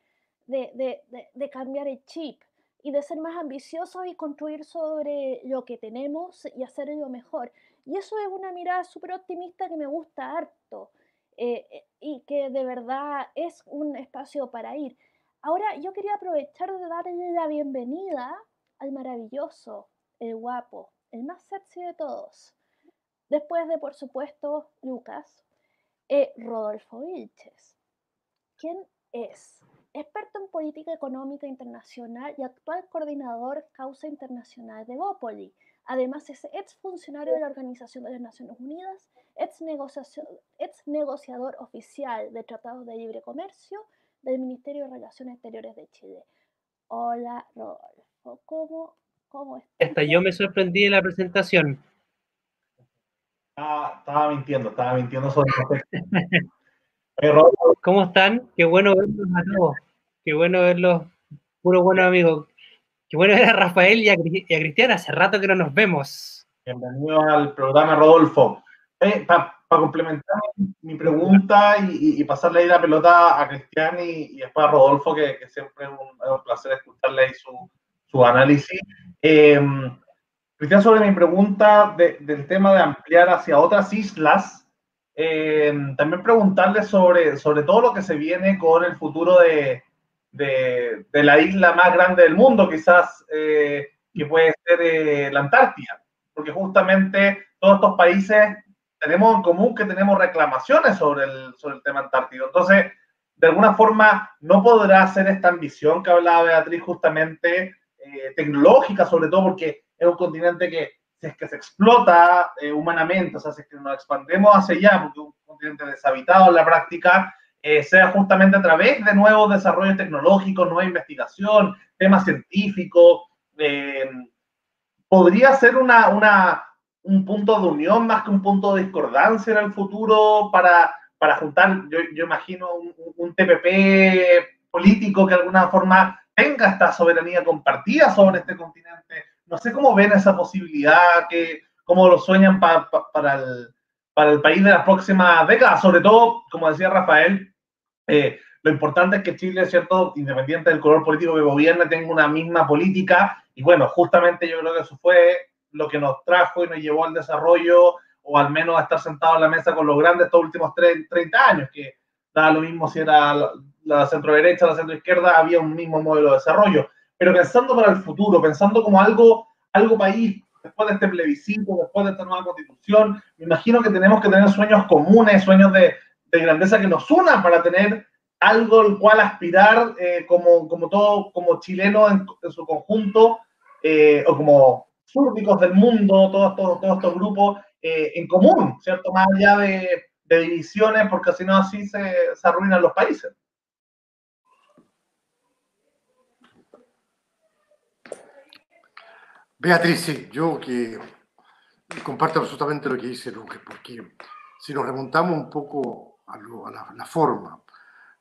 Speaker 2: de, de, cambiar el chip y de ser más ambiciosos y construir sobre lo que tenemos y hacerlo mejor. Y eso es una mirada súper optimista que me gusta harto eh, eh, y que de verdad es un espacio para ir. Ahora yo quería aprovechar de darle la bienvenida al maravilloso, el guapo, el más sexy de todos, Después de, por supuesto, Lucas, eh, Rodolfo Vilches. ¿Quién es? Experto en política económica internacional y actual coordinador causa internacional de Bópoli. Además es ex funcionario de la Organización de las Naciones Unidas, ex, ex negociador oficial de tratados de libre comercio del Ministerio de Relaciones Exteriores de Chile. Hola Rodolfo, ¿cómo, cómo estás?
Speaker 5: Hasta yo me sorprendí de la presentación.
Speaker 1: Estaba, mintiendo, estaba mintiendo sobre
Speaker 5: ¿Cómo están? Qué bueno verlos a todos. Qué bueno verlos, puro buenos amigos. Qué bueno ver a Rafael y a, Cristiana. Hace rato que no nos vemos.
Speaker 1: Bienvenido al programa, Rodolfo. Eh, Para complementar mi pregunta y, pasarle ahí la pelota a Cristian y, después a Rodolfo, que, siempre es un, placer escucharle ahí su, su análisis. Eh, Cristian, sobre mi pregunta del tema de ampliar hacia otras islas, eh, también preguntarle sobre, sobre todo lo que se viene con el futuro de, de, la isla más grande del mundo, quizás, eh, que puede ser eh, la Antártida, porque justamente todos estos países tenemos en común que tenemos reclamaciones sobre el, sobre el tema antártico. Entonces, de alguna forma, no podrá ser esta ambición que hablaba Beatriz justamente tecnológica, sobre todo porque es un continente que, es que se explota eh, humanamente, o sea, si es que nos expandemos hacia allá, porque un continente deshabitado en la práctica, eh, sea justamente a través de nuevos desarrollos tecnológicos, nueva investigación, temas científicos, eh, podría ser una, un punto de unión más que un punto de discordancia en el futuro para, para juntar, yo, yo imagino, un, un, TPP político que de alguna forma tenga esta soberanía compartida sobre este continente no sé cómo ven esa posibilidad, que, cómo lo sueñan para, el, para el país de las próximas décadas. Sobre todo, como decía Rafael, eh, lo importante es que Chile, ¿cierto? Independiente del color político que gobierne, tenga una misma política. Y bueno, justamente yo creo que eso fue lo que nos trajo y nos llevó al desarrollo o al menos estar sentado en la mesa con los grandes estos últimos 30 años, que da lo mismo si era la, centro derecha la centro izquierda, había un mismo modelo de desarrollo. Pero pensando para el futuro, pensando como algo, algo país, después de este plebiscito, después de esta nueva constitución, me imagino que tenemos que tener sueños comunes, sueños de, de grandeza que nos unan para tener algo al cual aspirar eh, como, como todo, como chileno en, su conjunto, eh, o como súrdicos del mundo, todos, todos, todos estos grupos eh, en común, ¿cierto? Más allá de, de divisiones, porque si no así se, se arruinan los países.
Speaker 3: Beatriz, sí, yo que comparto absolutamente lo que dice Luque, porque si nos remontamos un poco a, la, forma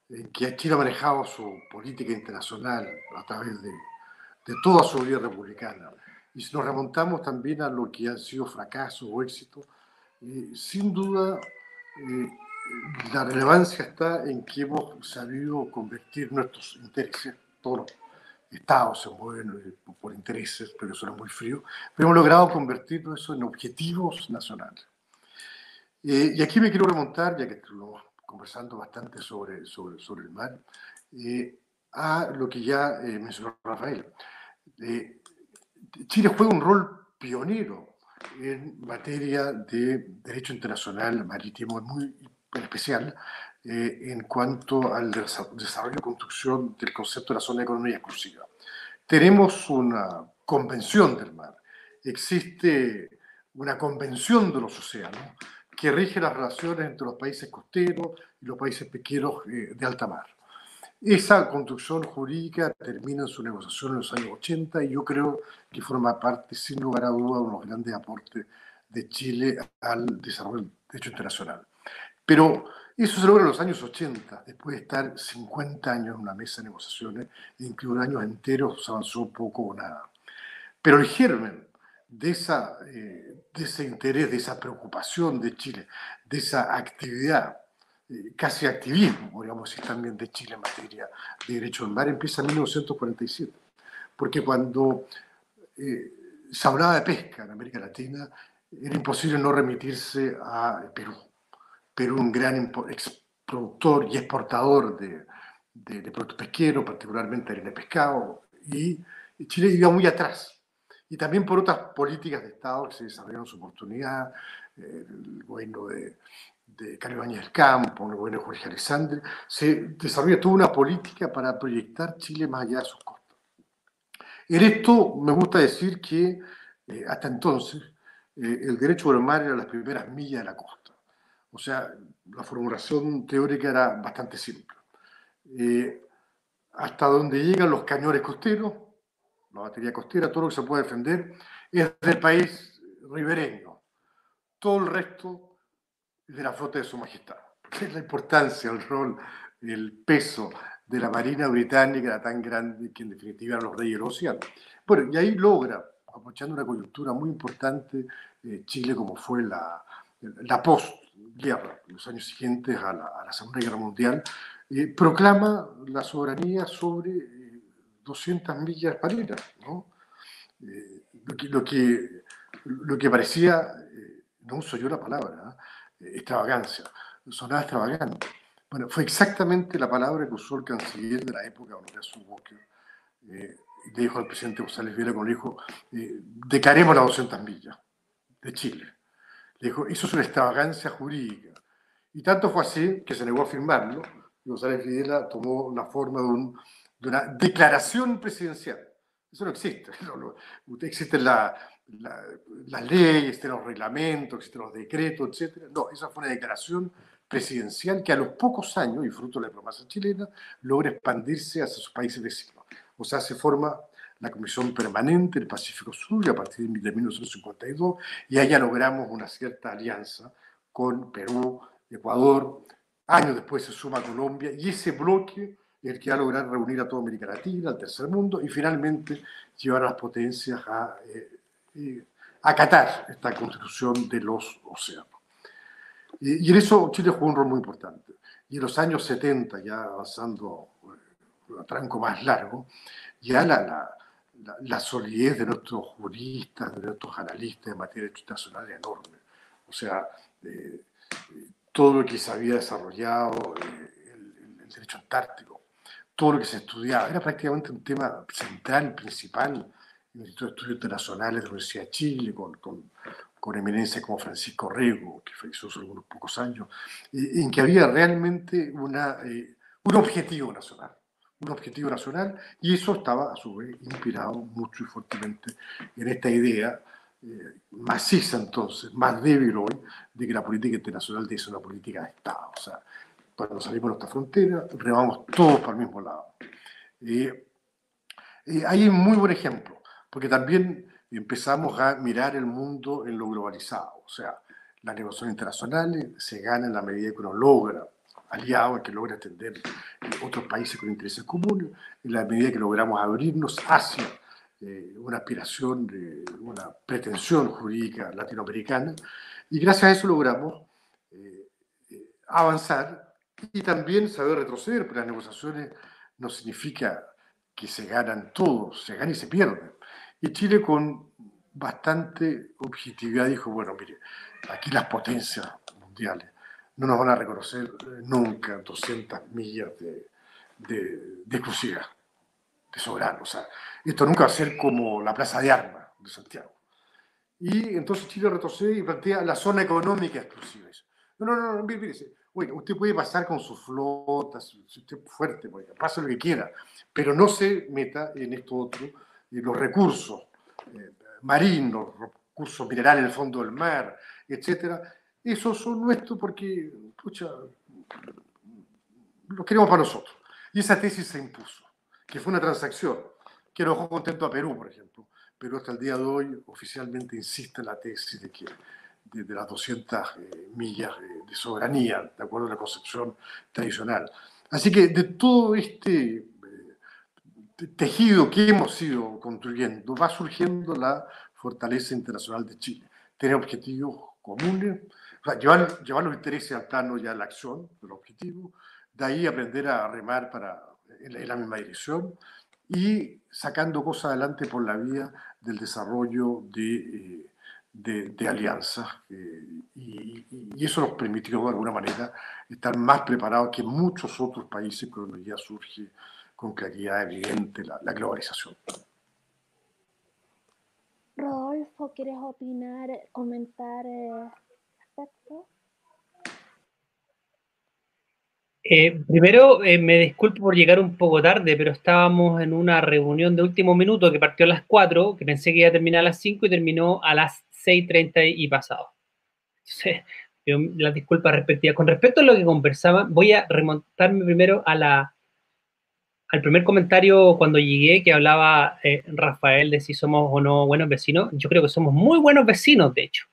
Speaker 3: en que Chile ha manejado su política internacional a través de, toda su vida republicana, y si nos remontamos también a lo que han sido fracasos o éxitos, eh, sin duda eh, la relevancia está en que hemos sabido convertir nuestros intereses, todos estados se mueven eh, por intereses, pero eso era muy frío, pero hemos logrado convertir eso en objetivos nacionales. y aquí me quiero remontar, ya que estamos conversando bastante sobre, sobre, sobre el mar, a lo que ya mencionó Rafael. Chile juega un rol pionero en materia de derecho internacional marítimo, muy especial eh, en cuanto al desarrollo y construcción del concepto de la zona de economía exclusiva. Tenemos una convención del mar, existe una convención de los océanos que rige las relaciones entre los países costeros y los países pequeños eh, de alta mar. Esa construcción jurídica termina en su negociación en los años 80 y yo creo que forma parte, sin lugar a duda, de los grandes aportes de Chile al desarrollo del derecho internacional. Pero eso se logra en los años 80, después de estar 50 años en una mesa de negociaciones, en que un año entero se avanzó poco o nada. Pero el germen de, esa, eh, de ese interés, de esa preocupación de Chile, de esa actividad eh, casi activismo, podríamos decir también, de Chile en materia de derecho del mar, empieza en 1947. Porque cuando eh, se hablaba de pesca en América Latina, era imposible no remitirse a Perú. Perú, un gran productor y exportador de, productos pesqueros, particularmente de pescado, y Chile iba muy atrás. Y también por otras políticas de Estado que se desarrollaron su oportunidad, el gobierno de, de Carlos del Campo, el gobierno de Jorge Alessandri, se desarrolla toda una política para proyectar Chile más allá de sus costas. En esto me gusta decir que eh, hasta entonces eh, el derecho del mar era las primeras millas de la costa. O sea, la formulación teórica era bastante simple. Eh, hasta donde llegan los cañones costeros, la batería costera, todo lo que se puede defender, es del país ribereño. Todo el resto de la flota de su majestad. Es la importancia, el rol, el peso de la Marina Británica era tan grande que en definitiva eran los reyes del océano. Bueno, y ahí logra, aprovechando una coyuntura muy importante, eh, Chile como fue la, la post-guerra, los años siguientes a la, Segunda Guerra Mundial, eh, proclama la soberanía sobre 200 eh, millas marinas, ¿no? lo, que, parecía, no uso yo la palabra, extravagancia, sonaba extravagante. Bueno, fue exactamente la palabra que usó el canciller de la época, Horacio Walker, eh, le dijo al presidente González Vila con el hijo, eh, declaremos las 200 millas de Chile. Dijo, eso es una extravagancia jurídica. Y tanto fue así que se negó a firmarlo, González Videla tomó la forma de, un, de una declaración presidencial. Eso no existe. existe la, las leyes, existen los reglamentos, existen los decretos, etc. No, esa fue una declaración presidencial que a los pocos años, y fruto de la diplomacia chilena, logra expandirse hacia sus países vecinos. O sea, se forma la Comisión Permanente del Pacífico Sur a partir de 1952, y allá logramos una cierta alianza con Perú, Ecuador, años después se suma Colombia, y ese bloque es el que va a lograr reunir a toda América Latina, al tercer mundo, y finalmente llevar a las potencias a eh, acatar esta constitución de los océanos. Y, en eso Chile jugó un rol muy importante. Y en los años 70, ya avanzando eh, a tranco más largo, ya la, solidez de nuestros juristas, de nuestros analistas en materia internacional es enorme. O sea, eh, todo lo que se había desarrollado, eh, el, el, derecho antártico, todo lo que se estudiaba, era prácticamente un tema central, principal, en el Instituto de Estudios Internacionales de la Universidad de Chile, con, con, con eminencias como Francisco Rego, que falleció hace algunos pocos años, en que había realmente una, eh, un objetivo nacional un objetivo nacional y eso estaba a su vez inspirado mucho y fuertemente en esta idea eh, maciza entonces, más débil hoy, de que la política internacional es una política de Estado. O sea, cuando salimos de nuestra frontera, remamos todos para el mismo lado. Eh, eh, hay un muy buen ejemplo, porque también empezamos a mirar el mundo en lo globalizado. O sea, las negociaciones internacionales se ganan en la medida que uno logra aliado que logra atender otros países con intereses comunes, en la medida que logramos abrirnos hacia eh, una aspiración, una pretensión jurídica latinoamericana, y gracias a eso logramos eh, eh, avanzar y también saber retroceder, porque las negociaciones no significa que se ganan todos, se ganan y se pierden. Y Chile con bastante objetividad dijo, bueno, mire, aquí las potencias mundiales no nos van a reconocer eh, nunca 200 millas de, de, de exclusividad, de soberano. O sea, esto nunca va a ser como la Plaza de Armas de Santiago. Y entonces Chile retrocede y plantea la zona económica exclusiva. No, no, no, no mire, Oye, usted puede pasar con sus flotas, si usted es fuerte, pase lo que quiera, pero no se meta en esto otro, en los recursos eh, marinos, recursos minerales en el fondo del mar, etcétera, esos son nuestros porque, pucha, los queremos para nosotros. Y esa tesis se impuso, que fue una transacción que dejó contento a Perú, por ejemplo. Pero hasta el día de hoy oficialmente insiste en la tesis de que de, las 200 eh, millas de, soberanía, de acuerdo a la concepción tradicional. Así que de todo este eh, tejido que hemos ido construyendo, va surgiendo la fortaleza internacional de Chile. Tener objetivos comunes, llevar, llevar los intereses al plano ya la acción, el objetivo, de ahí aprender a remar para, en, la, misma dirección y sacando cosas adelante por la vía del desarrollo de, eh, de, de alianzas. Eh, y, y, eso nos permitió de alguna manera estar más preparados que muchos otros países cuando ya surge con claridad evidente la, la globalización.
Speaker 2: Rodolfo, ¿quieres opinar, comentar? Eh
Speaker 5: Eh, primero, eh, me disculpo por llegar un poco tarde, pero estábamos en una reunión de último minuto que partió a las 4, que pensé que iba a terminar a las 5 y terminó a las 6.30 y pasado. Entonces, las disculpas respectivas. Con respecto a lo que conversaba, voy a remontarme primero a la, al primer comentario cuando llegué que hablaba eh, Rafael de si somos o no buenos vecinos. Yo creo que somos muy buenos vecinos, de hecho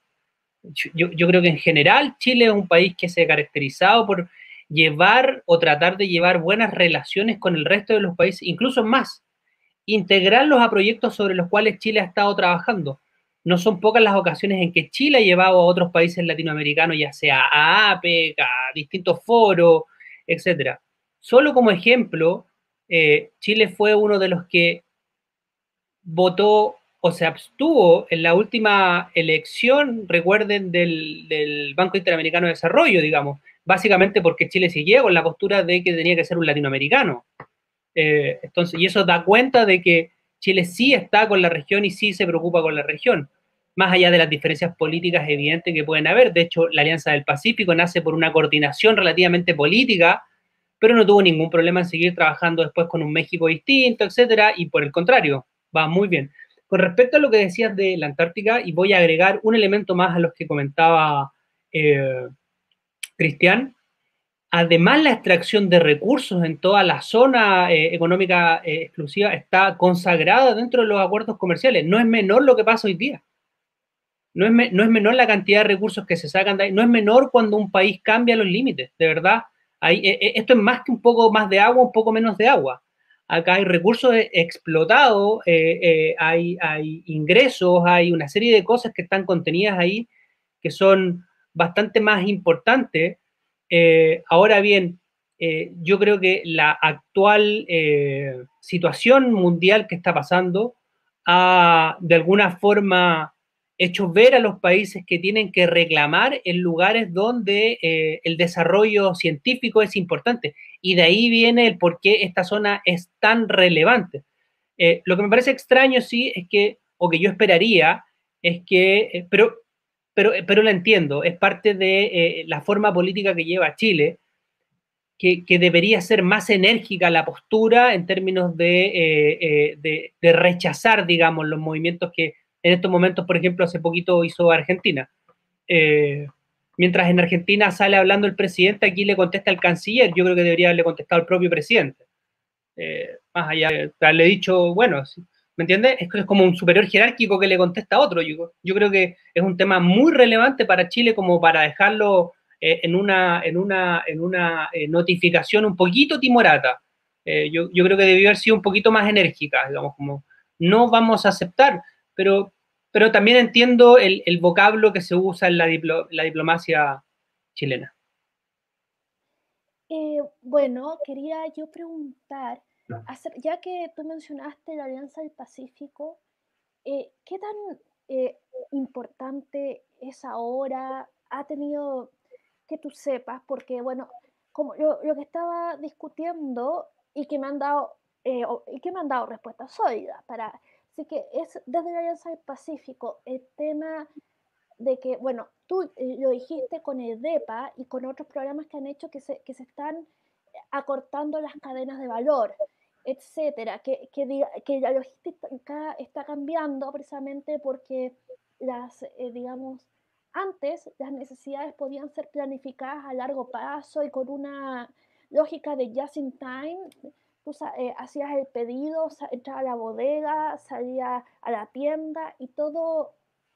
Speaker 5: yo, yo, creo que en general Chile es un país que se ha caracterizado por llevar o tratar de llevar buenas relaciones con el resto de los países, incluso más, integrarlos a proyectos sobre los cuales Chile ha estado trabajando. No son pocas las ocasiones en que Chile ha llevado a otros países latinoamericanos, ya sea a APEC, a distintos foros, etc. Solo como ejemplo, eh, Chile fue uno de los que votó o se abstuvo en la última elección, recuerden, del, Banco Interamericano de Desarrollo, digamos, básicamente porque Chile siguió con la postura de que tenía que ser un latinoamericano. Eh, entonces, y eso da cuenta de que Chile sí está con la región y sí se preocupa con la región, más allá de las diferencias políticas evidentes que pueden haber. De hecho, la Alianza del Pacífico nace por una coordinación relativamente política, pero no tuvo ningún problema en seguir trabajando después con un México distinto, etcétera, y por el contrario, va muy bien. Con respecto a lo que decías de la Antártica, y voy a agregar un elemento más a los que comentaba eh, Cristian, además la extracción de recursos en toda la zona eh, económica eh, exclusiva está consagrada dentro de los acuerdos comerciales. No es menor lo que pasa hoy día. No es, no es menor la cantidad de recursos que se sacan de ahí. No es menor cuando un país cambia los límites. De verdad, esto es más que un poco más de agua, un poco menos de agua acá hay recursos e-, explotados, eh, eh, hay, ingresos, hay una serie de cosas que están contenidas ahí que son bastante más importantes. Eh, ahora bien, yo creo que la actual situación mundial que está pasando ha de alguna forma hecho ver a los países que tienen que reclamar en lugares donde el desarrollo científico es importante. Y de ahí viene el por qué esta zona es tan relevante. Eh, lo que me parece extraño, sí, es que, o que yo esperaría, es que, eh, pero, pero, pero lo entiendo, es parte de la forma política que lleva Chile, que, debería ser más enérgica la postura en términos de, de rechazar, digamos, los movimientos que en estos momentos, por ejemplo, hace poquito hizo Argentina. Eh, mientras en Argentina sale hablando el presidente, aquí le contesta el canciller. Yo creo que debería haberle contestado el propio presidente. Eh, más allá de haberle dicho, bueno, ¿me entiendes? Es, como un superior jerárquico que le contesta a otro. Yo, creo que es un tema muy relevante para Chile como para dejarlo eh, en una, en una, en una notificación un poquito timorata. Yo, yo, creo que debió haber sido un poquito más enérgica, digamos, como no vamos a aceptar, pero pero también entiendo el, vocablo que se usa en la, diplomacia chilena.
Speaker 2: Eh, bueno, quería yo preguntar, ya que tú mencionaste la Alianza del Pacífico, eh, ¿qué tan eh, importante es ahora? ¿Ha tenido que tú sepas? Porque, bueno, como lo, lo que estaba discutiendo y que me han dado, y que me han dado respuestas sólidas para Así que es desde la Alianza del Pacífico el tema de que, bueno, tú eh, lo dijiste con el DEPA y con otros programas que han hecho que se, que se están acortando las cadenas de valor, etcétera, que, que, que la logística está cambiando precisamente porque las, eh, digamos, antes las necesidades podían ser planificadas a largo plazo y con una lógica de just in time, tú eh, hacías el pedido, entraba a la bodega, salía a la tienda y todo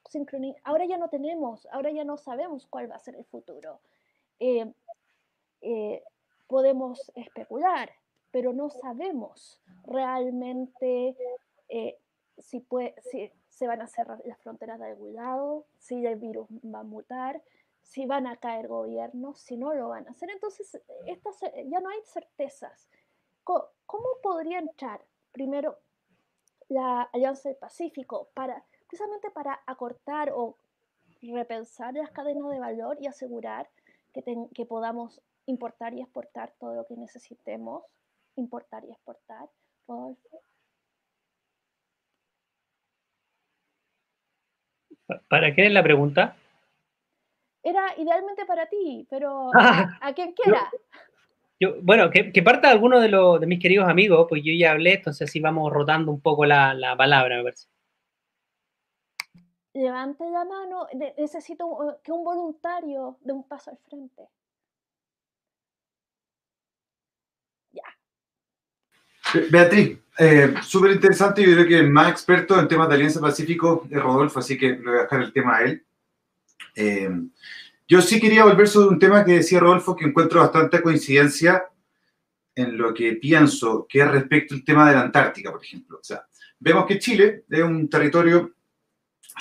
Speaker 2: sincronizado. Ahora ya no tenemos, ahora ya no sabemos cuál va a ser el futuro. Eh, eh, podemos especular, pero no sabemos realmente si, puede, si se van a cerrar las fronteras de algún lado, si el virus va a mutar, si van a caer gobiernos, si no lo van a hacer. Entonces, estas, ya no hay certezas. ¿Cómo podría entrar primero la Alianza del Pacífico para precisamente para acortar o repensar las cadenas de valor y asegurar que, que podamos importar y exportar todo lo que necesitemos, importar y exportar,
Speaker 5: ¿Para qué es la pregunta?
Speaker 2: Era idealmente para ti, pero a, a quien quiera
Speaker 5: bueno, que, que parta alguno de, de mis queridos amigos, pues yo ya hablé, entonces así vamos rotando un poco la, la palabra, me parece.
Speaker 2: Levante la mano, necesito que un voluntario dé un paso al frente. Ya.
Speaker 4: Beatriz, eh, súper interesante. Yo creo que el más experto en temas de Alianza Pacífico es Rodolfo, así que le voy a dejar el tema a él. Eh, yo sí quería volver sobre un tema que decía Rodolfo, que encuentro bastante coincidencia en lo que pienso, que es respecto al tema de la Antártica, por ejemplo. O sea, vemos que Chile es un territorio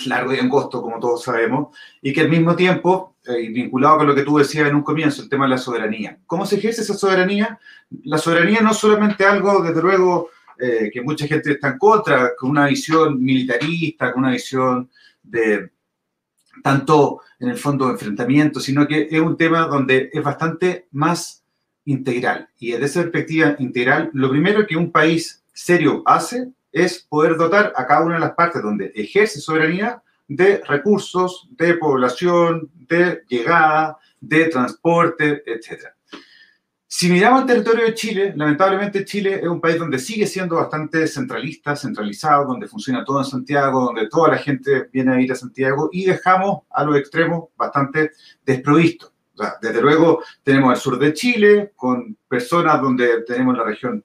Speaker 4: largo y angosto, como todos sabemos, y que al mismo tiempo, eh, vinculado con lo que tú decías en un comienzo, el tema de la soberanía. ¿Cómo se ejerce esa soberanía? La soberanía no es solamente algo, desde luego, eh, que mucha gente está en contra, con una visión militarista, con una visión de tanto en el fondo de enfrentamiento, sino que es un tema donde es bastante más integral. Y desde esa perspectiva integral, lo primero que un país serio hace es poder dotar a cada una de las partes donde ejerce soberanía de recursos, de población, de llegada, de transporte, etc. Si miramos el territorio de Chile, lamentablemente Chile es un país donde sigue siendo bastante centralista, centralizado, donde funciona todo en Santiago, donde toda la gente viene a ir a Santiago y dejamos a los extremos bastante desprovistos. desde luego tenemos el sur de Chile, con personas donde tenemos la región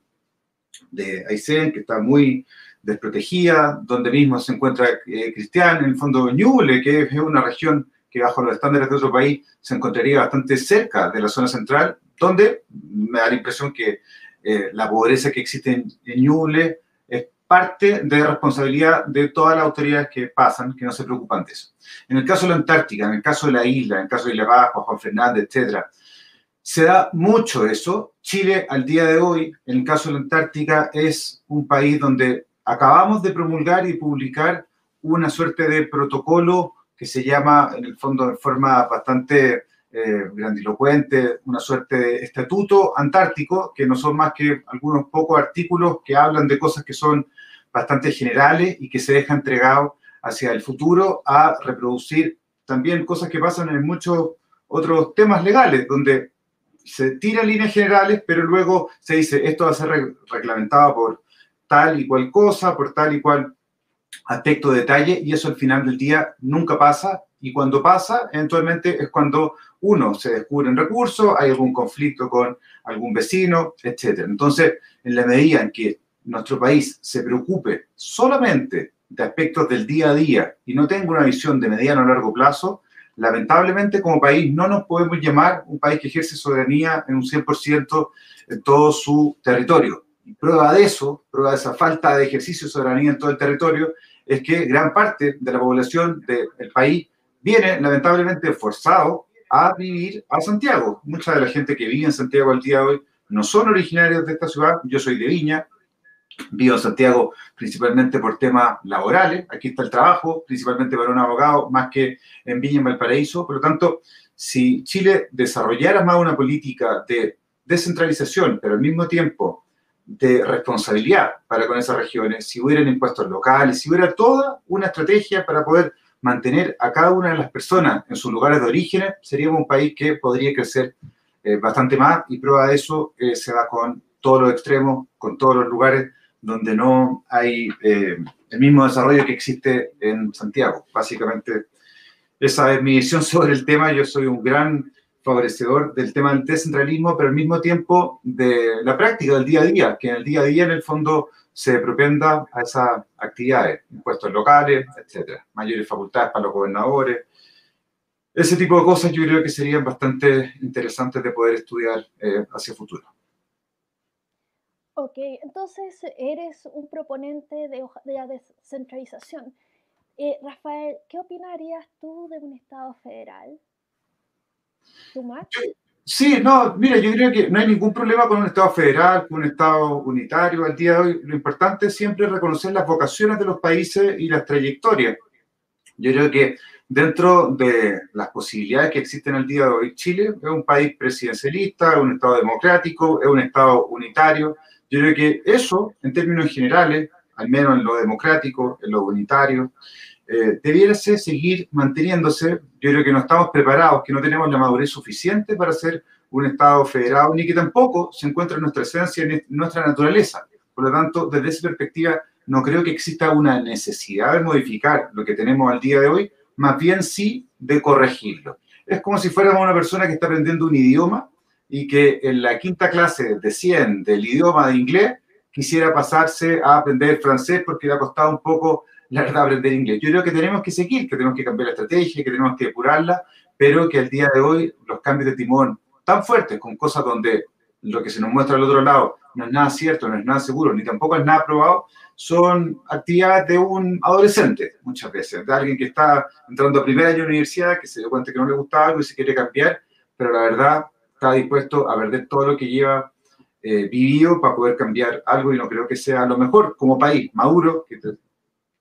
Speaker 4: de Aysén, que está muy desprotegida, donde mismo se encuentra eh, Cristian, en el fondo Ñuble, que es una región que bajo los estándares de otro país se encontraría bastante cerca de la zona central, donde me da la impresión que eh, la pobreza que existe en, Ñuble es parte de responsabilidad de todas las autoridades que pasan, que no se preocupan de eso. En el caso de la Antártica, en el caso de la isla, en el caso de Isla Baja, Juan Fernández, etc., se da mucho eso. Chile, al día de hoy, en el caso de la Antártica, es un país donde acabamos de promulgar y publicar una suerte de protocolo que se llama, en el fondo, de forma bastante eh, grandilocuente, una suerte de estatuto antártico, que no son más que algunos pocos artículos que hablan de cosas que son bastante generales y que se deja entregado hacia el futuro a reproducir también cosas que pasan en muchos otros temas legales, donde se tiran líneas generales, pero luego se dice, esto va a ser reglamentado por tal y cual cosa, por tal y cual aspecto de detalle, y eso al final del día nunca pasa, y cuando pasa, eventualmente es cuando uno, se descubren recursos, hay algún conflicto con algún vecino, etc. Entonces, en la medida en que nuestro país se preocupe solamente de aspectos del día a día y no tenga una visión de mediano a largo plazo, lamentablemente como país no nos podemos llamar un país que ejerce soberanía en un 100% en todo su territorio. Y prueba de eso, prueba de esa falta de ejercicio de soberanía en todo el territorio, es que gran parte de la población del país viene lamentablemente forzado a vivir a Santiago. Mucha de la gente que vive en Santiago al día de hoy no son originarios de esta ciudad. Yo soy de Viña, vivo en Santiago principalmente por temas laborales. Aquí está el trabajo, principalmente para un abogado, más que en Viña, en Valparaíso. Por lo tanto, si Chile desarrollara más una política de descentralización, pero al mismo tiempo de responsabilidad para con esas regiones, si hubieran impuestos locales, si hubiera toda una estrategia para poder mantener a cada una de las personas en sus lugares de origen, seríamos un país que podría crecer eh, bastante más y prueba de eso eh, se da con todos los extremos, con todos los lugares donde no hay eh, el mismo desarrollo que existe en Santiago. Básicamente, esa es mi visión sobre el tema. Yo soy un gran favorecedor del tema del descentralismo, pero al mismo tiempo de la práctica del día a día, que en el día a día en el fondo se propenda a esas actividades, impuestos locales, etcétera, mayores facultades para los gobernadores. Ese tipo de cosas yo creo que serían bastante interesantes de poder estudiar eh, hacia futuro.
Speaker 2: Ok, entonces eres un proponente de, la descentralización. Eh, Rafael, ¿qué opinarías tú de un Estado federal?
Speaker 4: Sí, no, mira, yo creo que no hay ningún problema con un Estado federal, con un Estado unitario. Al día de hoy, lo importante es siempre reconocer las vocaciones de los países y las trayectorias. Yo creo que dentro de las posibilidades que existen al día de hoy, Chile es un país presidencialista, es un Estado democrático, es un Estado unitario. Yo creo que eso, en términos generales, al menos en lo democrático, en lo unitario, eh, seguir manteniéndose. Yo creo que no estamos preparados, que no tenemos la madurez suficiente para ser un Estado federado, ni que tampoco se encuentra en nuestra esencia, en nuestra naturaleza. Por lo tanto, desde esa perspectiva, no creo que exista una necesidad de modificar lo que tenemos al día de hoy, más bien sí de corregirlo. Es como si fuéramos una persona que está aprendiendo un idioma y que en la quinta clase de 100 del idioma de inglés quisiera pasarse a aprender francés porque le ha costado un poco la verdad, aprender inglés. Yo creo que tenemos que seguir, que tenemos que cambiar la estrategia, que tenemos que depurarla, pero que al día de hoy los cambios de timón tan fuertes, con cosas donde lo que se nos muestra al otro lado no es nada cierto, no es nada seguro, ni tampoco es nada probado, son actividades de un adolescente, muchas veces, de alguien que está entrando a primer año de universidad, que se dio cuenta que no le gustaba algo y se quiere cambiar, pero la verdad está dispuesto a perder todo lo que lleva eh, vivido para poder cambiar algo y no creo que sea lo mejor como país, maduro, que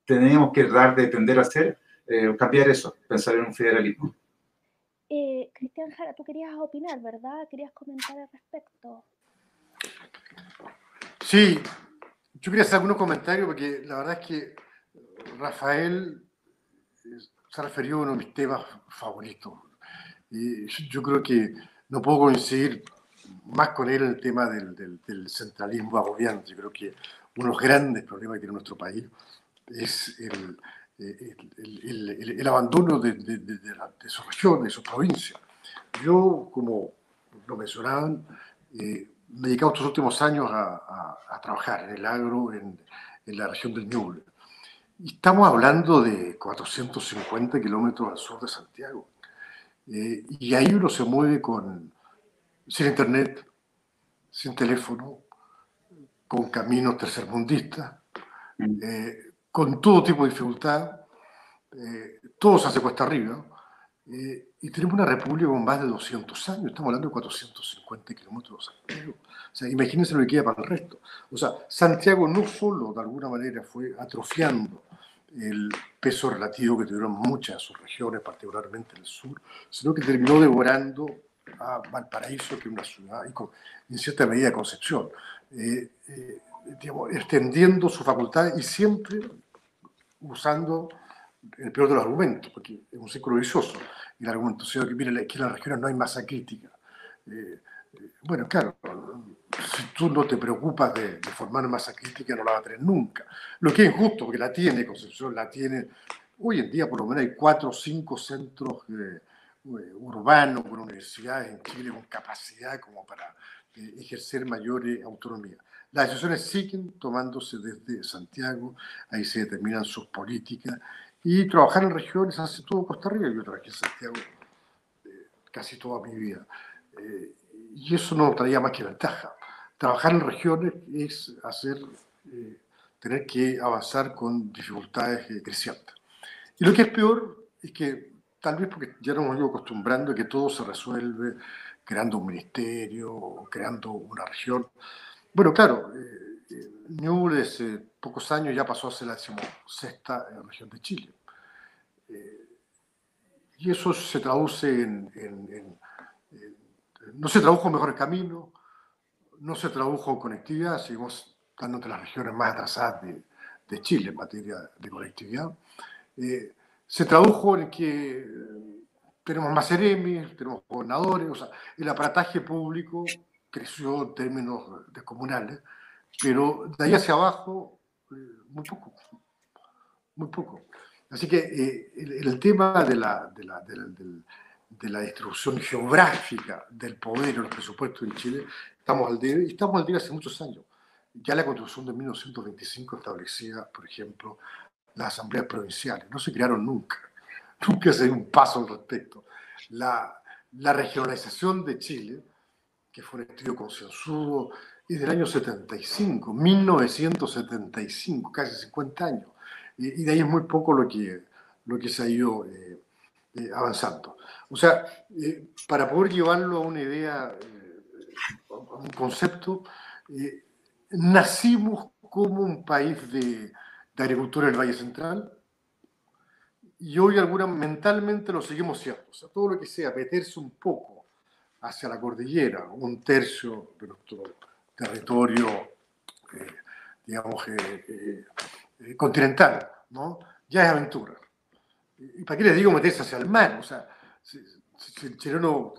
Speaker 4: tenemos que dar de tender a hacer, eh, cambiar eso, pensar en un federalismo.
Speaker 2: Eh, Cristian Jara, tú querías opinar, ¿verdad? Querías comentar al respecto.
Speaker 3: Sí, yo quería hacer algunos comentarios porque la verdad es que Rafael eh, se referió a uno de mis temas favoritos. Y yo creo que no puedo coincidir más con él en el tema del, del, del centralismo agobiante. Yo creo que uno de los grandes problemas que tiene nuestro país es el, el, el, abandono de, de, de, de, sus regiones, de sus provincias. Yo, como lo mencionaban, eh, me he dedicado estos últimos años a, a, a trabajar en el agro en, en, la región del Ñuble. Y estamos hablando de 450 kilómetros al sur de Santiago. Eh, y ahí uno se mueve con, sin internet, sin teléfono, con caminos tercermundistas, mm. eh, con todo tipo de dificultad, eh, todo se hace cuesta arriba, eh, y tenemos una república con más de 200 años, estamos hablando de 450 kilómetros. O sea, imagínense lo que queda para el resto. O sea, Santiago no solo de alguna manera fue atrofiando el peso relativo que tuvieron muchas de sus regiones, particularmente el sur, sino que terminó devorando a Valparaíso, que es una ciudad, y en cierta medida Concepción, eh, eh, extendiendo su facultad y siempre usando el peor de los argumentos, porque es un círculo vicioso. El argumento, sea que mire, aquí en las regiones no hay masa crítica. Eh, bueno, claro, si tú no te preocupas de, formar masa crítica, no la vas a tener nunca. Lo que es injusto, porque la tiene Concepción, la tiene. Hoy en día, por lo menos, hay cuatro o cinco centros eh, urbanos con universidades en Chile con capacidad como para eh, ejercer mayor autonomía. Las decisiones siguen tomándose desde Santiago, ahí se determinan sus políticas, y trabajar en regiones hace todo Costa Rica. Yo trabajé en Santiago eh, casi toda mi vida y eso no traía más que ventaja. Trabajar en regiones es hacer, eh, tener que avanzar con dificultades eh, crecientes. Y lo que es peor es que, tal vez porque ya nos hemos ido acostumbrando a que todo se resuelve creando un ministerio creando una región. Bueno, claro, eh, eh Ñuble hace pocos años ya pasó a ser la decimosexta región de Chile. y eso se traduce en, en no se tradujo en mejores caminos, no se tradujo en conectividad, seguimos estando entre las regiones más atrasadas de, Chile en materia de conectividad. Eh, se tradujo en que tenemos más eremis, tenemos gobernadores, o sea, el aparataje público creció en términos descomunales, pero de ahí hacia abajo, eh, muy poco, muy poco. Así que eh, el, tema de la, del, de la distribución geográfica del poder en los presupuestos en Chile, estamos al debe, y estamos al debe hace muchos años. Ya la Constitución de 1925 establecía, por ejemplo, las asambleas provinciales. No se crearon nunca. Nunca se dio un paso al respecto. La, la regionalización de Chile, que fue un estudio concienzudo, es del año 75, 1975, casi 50 años. Y, de ahí es muy poco lo que, lo que se ha ido eh, eh, avanzando. O sea, eh, para poder llevarlo a una idea, eh, a un concepto, eh, nacimos como un país de, de agricultura del Valle Central y hoy alguna, mentalmente lo seguimos siendo. O sea, todo lo que sea meterse un poco hacia la cordillera, un tercio de nuestro territorio, digamos, continental, ¿no? ya es aventura. ¿Y para qué les digo meterse hacia el mar? O sea, si, el chileno,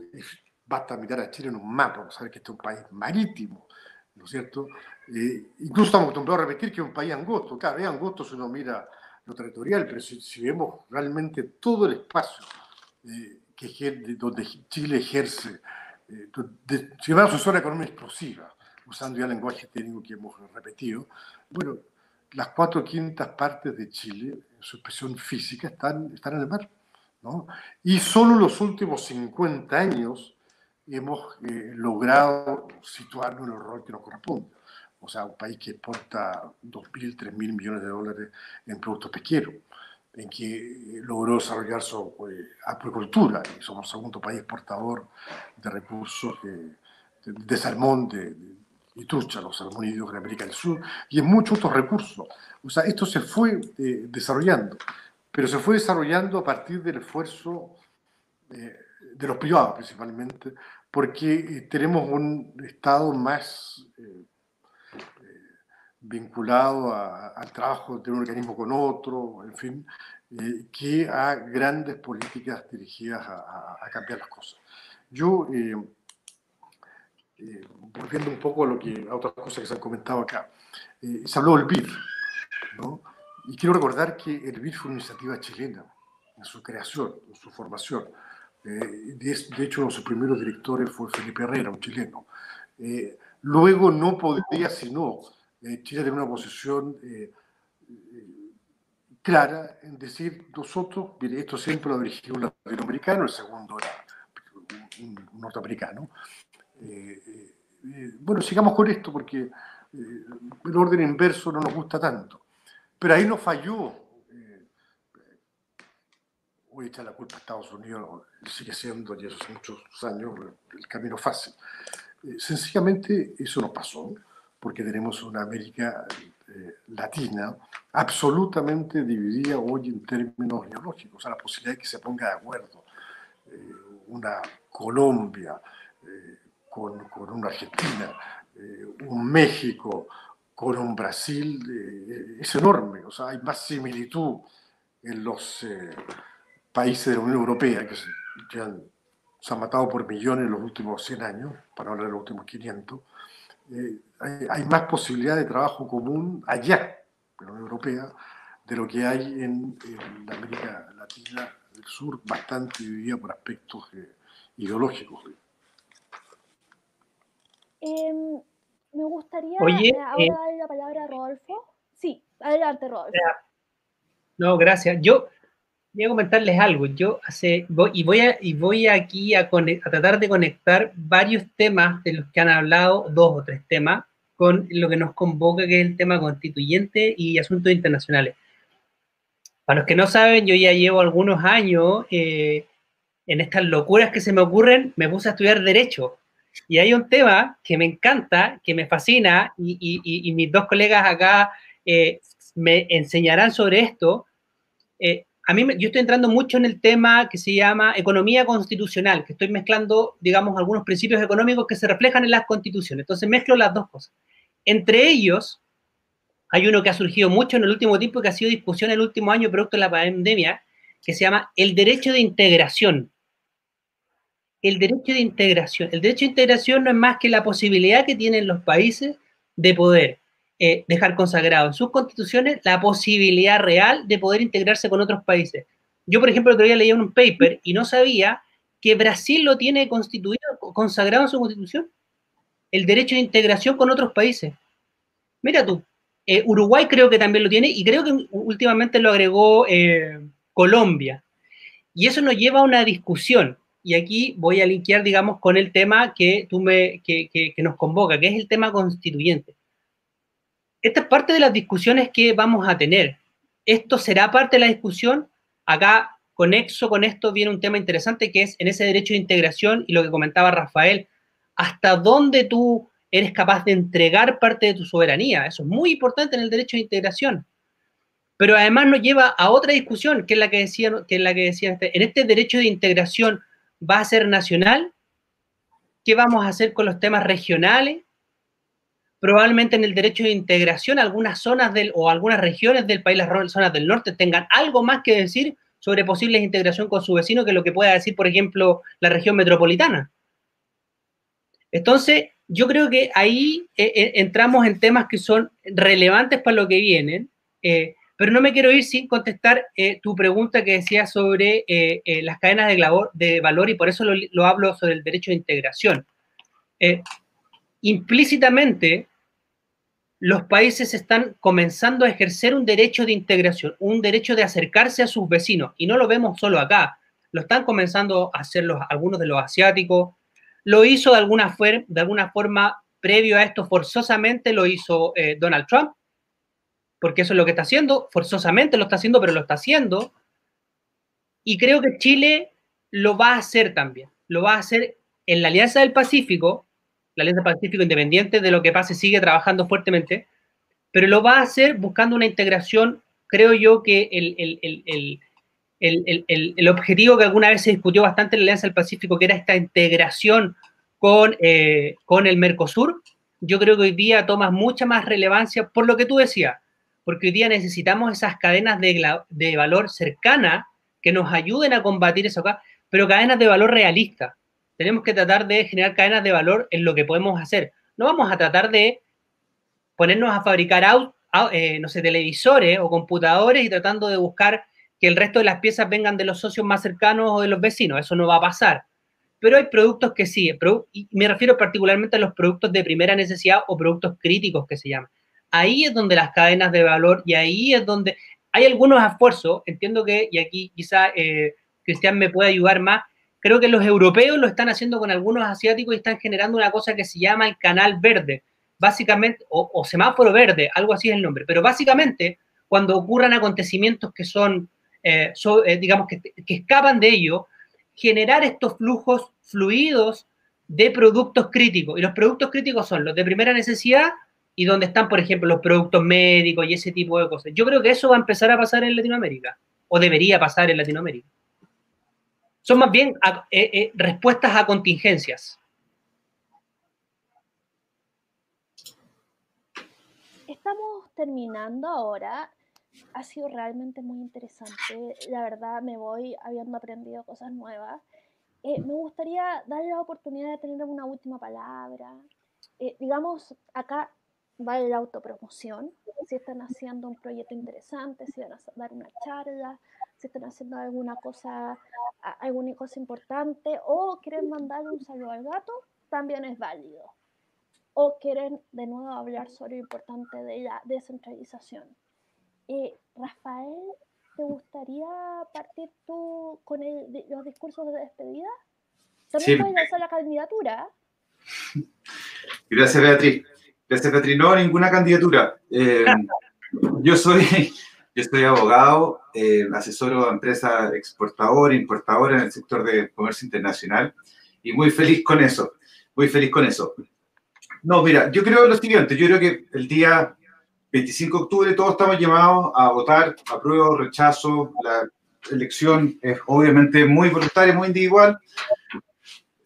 Speaker 3: basta mirar a Chile en un mapa para saber que este es un país marítimo, ¿no es cierto? Eh, incluso estamos acostumbrados a repetir que es un país angosto. Claro, es angosto si uno mira lo territorial, pero si, vemos realmente todo el espacio eh, donde Chile ejerce, eh, si su zona económica explosiva, usando ya el lenguaje técnico que hemos repetido, bueno, las cuatro quintas partes de Chile, en su expresión física, están, están en el mar. Y solo los últimos 50 años hemos eh, logrado situarnos en el rol que nos corresponde. O sea, un país que exporta 2.000, 3.000 millones de dólares en productos pesqueros, en que eh, logró desarrollar su eh, y somos el segundo país exportador de recursos de, salmón de, y trucha, los salmonídeos en América del Sur, y en muchos otros recursos. O sea, esto se fue desarrollando pero se fue desarrollando a partir del esfuerzo eh, de los privados principalmente, porque eh, tenemos un Estado más eh, vinculado al trabajo de un organismo con otro, en fin, que a grandes políticas dirigidas a, cambiar las cosas. Yo, volviendo un poco a, lo que, a otras cosas que se han comentado acá, se habló del BID, ¿no? Y quiero recordar que el BID fue una iniciativa chilena en su creación, en su formación. Eh, de, hecho, uno de sus primeros directores fue Felipe Herrera, un chileno. Eh, luego no podía, sino eh, Chile tenía una posición clara en decir, nosotros, mire, esto siempre lo dirigió un latinoamericano, el segundo era un, norteamericano. bueno, sigamos con esto porque el orden inverso no nos gusta tanto. Pero ahí no falló. Eh, hoy echa la culpa a Estados Unidos, sigue siendo, y hace muchos años, el camino fácil. Eh, sencillamente eso no pasó, porque tenemos una América eh, Latina absolutamente dividida hoy en términos ideológicos, o sea, la posibilidad de que se ponga de acuerdo eh, una Colombia con, con, una Argentina, un México con un Brasil, es enorme, o sea, hay más similitud en los países de la Unión Europea que, que han se han matado por millones en los últimos 100 años, para hablar de los últimos 500, eh, hay, más posibilidad de trabajo común allá, en la Unión Europea, de lo que hay en, la América Latina del Sur, bastante dividida por aspectos eh, ideológicos.
Speaker 2: Em, me gustaría eh, ahora darle la palabra a Rodolfo. Sí, adelante, Rodolfo.
Speaker 5: No, gracias. Yo, voy a comentarles algo. Yo hace, voy, y, voy y voy aquí a, a, tratar de conectar varios temas de los que han hablado, dos o tres temas, con lo que nos convoca, que es el tema constituyente y asuntos internacionales. Para los que no saben, yo ya llevo algunos años eh, en estas locuras que se me ocurren, me puse a estudiar Derecho. Y hay un tema que me encanta, que me fascina, y, y, y mis dos colegas acá eh, me enseñarán sobre esto. Eh, a mí yo estoy entrando mucho en el tema que se llama economía constitucional, que estoy mezclando, digamos, algunos principios económicos que se reflejan en las constituciones. Entonces mezclo las dos cosas. Entre ellos, hay uno que ha surgido mucho en el último tiempo y que ha sido discusión el último año producto de la pandemia, que se llama el derecho de integración. El derecho de integración. El derecho de integración no es más que la posibilidad que tienen los países de poder eh, dejar consagrado en sus constituciones la posibilidad real de poder integrarse con otros países. Yo, por ejemplo, todavía leía un paper y no sabía que Brasil lo tiene constituido, consagrado en su constitución, el derecho de integración con otros países. Mira tú, eh, Uruguay creo que también lo tiene y creo que últimamente lo agregó eh, Colombia. Y eso nos lleva a una discusión. Y aquí voy a linkear, digamos, con el tema que, tú me, que, que nos convoca, que es el tema constituyente esta es parte de las discusiones que vamos a tener. Esto será parte de la discusión. Acá, conexo con esto, viene un tema interesante que es en ese derecho de integración y lo que comentaba Rafael, hasta dónde tú eres capaz de entregar parte de tu soberanía. Eso es muy importante en el derecho de integración. Pero además nos lleva a otra discusión, que es la que decía, que es la que decía este, en este derecho de integración va a ser nacional. ¿Qué vamos a hacer con los temas regionales? Probablemente en el derecho de integración algunas zonas del, o algunas regiones del país, las zonas del norte, tengan algo más que decir sobre posibles integración con su vecino que lo que pueda decir, por ejemplo, la región metropolitana. Entonces, yo creo que ahí eh, eh, entramos en temas que son relevantes para lo que vienen, eh, pero no me quiero ir sin contestar tu pregunta que decía sobre las cadenas de, valor y por eso lo, hablo sobre el derecho de integración. implícitamente, los países están comenzando a ejercer un derecho de integración, un derecho de acercarse a sus vecinos. Y no lo vemos solo acá, lo están comenzando a hacer algunos de los asiáticos. Lo hizo de alguna, de alguna forma previo a esto, forzosamente lo hizo eh, Donald Trump, porque eso es lo que está haciendo, forzosamente lo está haciendo, pero lo está haciendo. Y creo que Chile lo va a hacer también, lo va a hacer en la Alianza del Pacífico, la Alianza Pacífico Independiente, de lo que pase, sigue trabajando fuertemente, pero lo va a hacer buscando una integración, creo yo que el, el, objetivo que alguna vez se discutió bastante en la Alianza del Pacífico, que era esta integración con, eh, con el Mercosur, yo creo que hoy día toma mucha más relevancia por lo que tú decías, porque hoy día necesitamos esas cadenas de, de valor cercana que nos ayuden a combatir eso acá, pero cadenas de valor realistas tenemos que tratar de generar cadenas de valor en lo que podemos hacer. No vamos a tratar de ponernos a fabricar, eh, no sé, televisores o computadores y tratando de buscar que el resto de las piezas vengan de los socios más cercanos o de los vecinos. Eso no va a pasar. Pero hay productos que sí, y me refiero particularmente a los productos de primera necesidad o productos críticos que se llaman. Ahí es donde las cadenas de valor y ahí es donde hay algunos esfuerzos, entiendo que, y aquí quizá eh, Cristian me puede ayudar más, Creo que los europeos lo están haciendo con algunos asiáticos y están generando una cosa que se llama el canal verde, básicamente, o, semáforo verde, algo así es el nombre, pero básicamente cuando ocurran acontecimientos que son, eh, eh, digamos, que, que escapan de ello, generar estos flujos fluidos de productos críticos. Y los productos críticos son los de primera necesidad y donde están, por ejemplo, los productos médicos y ese tipo de cosas. Yo creo que eso va a empezar a pasar en Latinoamérica, o debería pasar en Latinoamérica. Son más bien eh, eh, respuestas a contingencias.
Speaker 2: Estamos terminando ahora. Ha sido realmente muy interesante. La verdad, me voy habiendo aprendido cosas nuevas. Eh, me gustaría darle la oportunidad de tener una última palabra. digamos, acá va la autopromoción, si están haciendo un proyecto interesante, si van a dar una charla, si están haciendo alguna cosa, alguna cosa importante, o quieren mandar un saludo al gato, también es válido. O quieren de nuevo hablar sobre lo importante de la descentralización. Eh, Rafael, ¿te gustaría partir tú con los discursos de despedida? También puedes lanzar la candidatura.
Speaker 4: Gracias, Beatriz. Gracias, Beatriz. No, ninguna candidatura. Eh, yo soy yo soy abogado, eh, asesoro a empresas exportadoras, importadoras en el sector de comercio internacional y muy feliz con eso, muy feliz con eso. No, mira, yo creo lo siguiente, yo creo que el día 25 de octubre todos estamos llamados a votar, apruebo, rechazo, la elección es obviamente muy voluntaria, muy individual.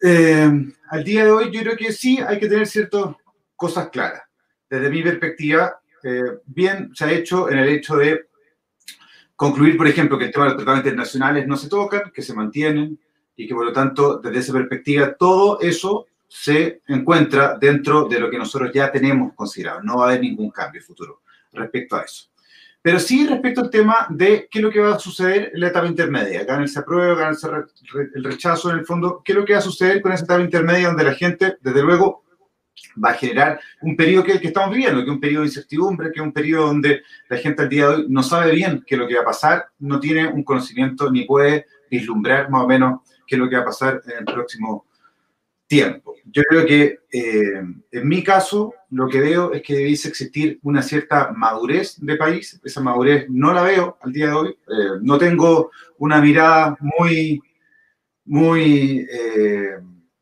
Speaker 4: Eh, al día de hoy yo creo que sí hay que tener ciertas cosas claras. Desde mi perspectiva, eh, bien se ha hecho en el hecho de Concluir, por ejemplo, que el tema de los tratados internacionales no se tocan, que se mantienen y que, por lo tanto, desde esa perspectiva, todo eso se encuentra dentro de lo que nosotros ya tenemos considerado. No va a haber ningún cambio futuro respecto a eso. Pero sí respecto al tema de qué es lo que va a suceder en la etapa intermedia. Gana el se aprueba, el rechazo en el fondo. ¿Qué es lo que va a suceder con esa etapa intermedia donde la gente, desde luego, va a generar un periodo que, que estamos viviendo, que es un periodo de incertidumbre, que es un periodo donde la gente al día de hoy no sabe bien qué es lo que va a pasar, no tiene un conocimiento ni puede vislumbrar más o menos qué es lo que va a pasar en el próximo tiempo. Yo creo que eh, en mi caso lo que veo es que debe existir una cierta madurez de país. Esa madurez no la veo al día de hoy. Eh, no tengo una mirada muy, muy... Eh,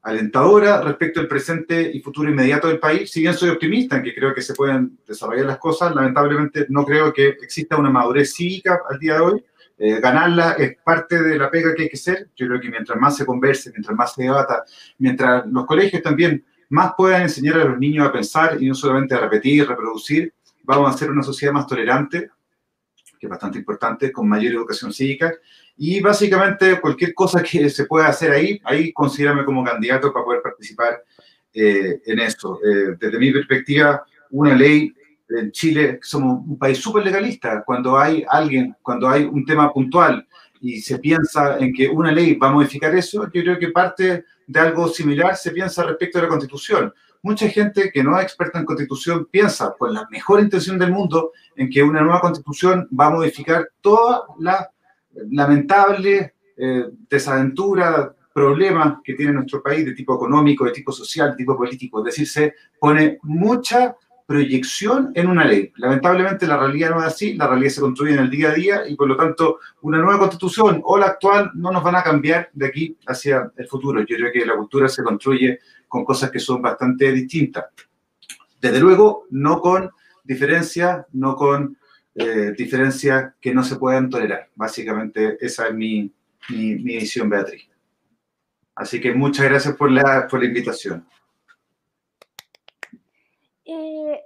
Speaker 4: alentadora respecto al presente y futuro inmediato del país. Si bien soy optimista en que creo que se pueden desarrollar las cosas, lamentablemente no creo que exista una madurez cívica al día de hoy. Eh, ganarla es parte de la pega que hay que hacer. Yo creo que mientras más se converse, mientras más se debata, mientras los colegios también más puedan enseñar a los niños a pensar y no solamente a repetir y reproducir, vamos a ser una sociedad más tolerante, que es bastante importante, con mayor educación cívica y básicamente cualquier cosa que se pueda hacer ahí, ahí considérame como candidato para poder participar eh, en eso. Eh, desde mi perspectiva, una ley en Chile, somos un país súper legalista. Cuando hay alguien, cuando hay un tema puntual y se piensa en que una ley va a modificar eso, yo creo que parte de algo similar se piensa respecto a la Constitución. Mucha gente que no es experta en Constitución piensa, con la mejor intención del mundo, en que una nueva Constitución va a modificar todas las lamentable eh, desaventura, problemas que tiene nuestro país de tipo económico, de tipo social, de tipo político. Es decir, se pone mucha proyección en una ley. Lamentablemente la realidad no es así, la realidad se construye en el día a día y por lo tanto una nueva constitución o la actual no nos van a cambiar de aquí hacia el futuro. Yo creo que la cultura se construye con cosas que son bastante distintas. Desde luego, no con diferencia, no con eh, diferencias que no se pueden tolerar. Básicamente esa es mi, mi, visión, Beatriz. Así que muchas gracias por la, por la invitación.
Speaker 2: Eh,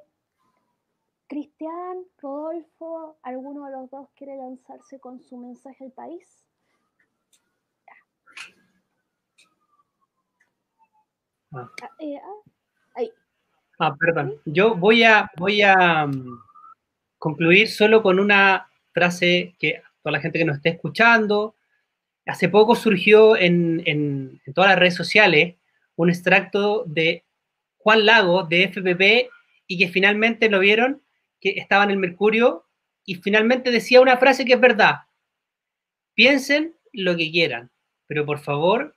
Speaker 2: Cristian, Rodolfo, ¿alguno de los dos quiere lanzarse con su mensaje al país?
Speaker 5: Ah. Ah, eh, ah, ah, perdón. Yo voy a, voy a, concluir solo con una frase que toda la gente que nos esté escuchando, hace poco surgió en, todas las redes sociales un extracto de Juan Lago de FPP y que finalmente lo vieron, que estaba en el Mercurio y finalmente decía una frase que es verdad. Piensen lo que quieran, pero por favor,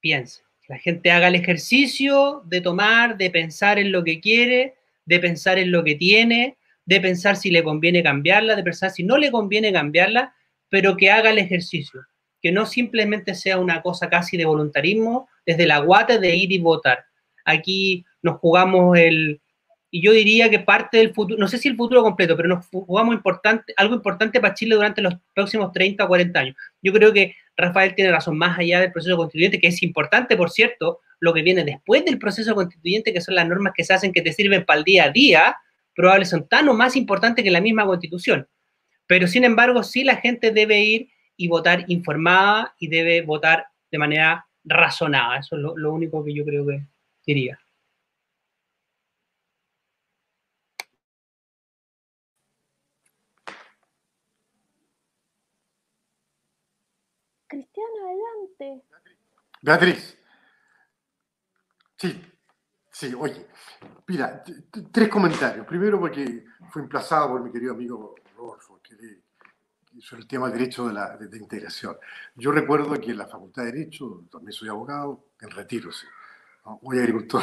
Speaker 5: piensen. La gente haga el ejercicio de tomar, de pensar en lo que quiere, de pensar en lo que tiene, de pensar si le conviene cambiarla, de pensar si no le conviene cambiarla, pero que haga el ejercicio, que no simplemente sea una cosa casi de voluntarismo, desde la guata de ir y votar. Aquí nos jugamos el, y yo diría que parte del futuro, no sé si el futuro completo, pero nos jugamos importante, algo importante para Chile durante los próximos 30 o 40 años. Yo creo que Rafael tiene razón, más allá del proceso constituyente, que es importante, por cierto, lo que viene después del proceso constituyente, que son las normas que se hacen que te sirven para el día a día, probablemente son tan o más importantes que la misma constitución. Pero sin embargo, sí la gente debe ir y votar informada y debe votar de manera razonada. Eso es lo, único que yo creo que diría.
Speaker 2: Cristiano, adelante.
Speaker 3: Beatriz. Sí, sí, oye, mira, tres comentarios. Primero porque fue emplazado por mi querido amigo Rodolfo, que sobre el tema del derecho de, la, de, integración. Yo recuerdo que en la Facultad de Derecho, también soy abogado, en retiro, sí, ¿no? voy agricultor,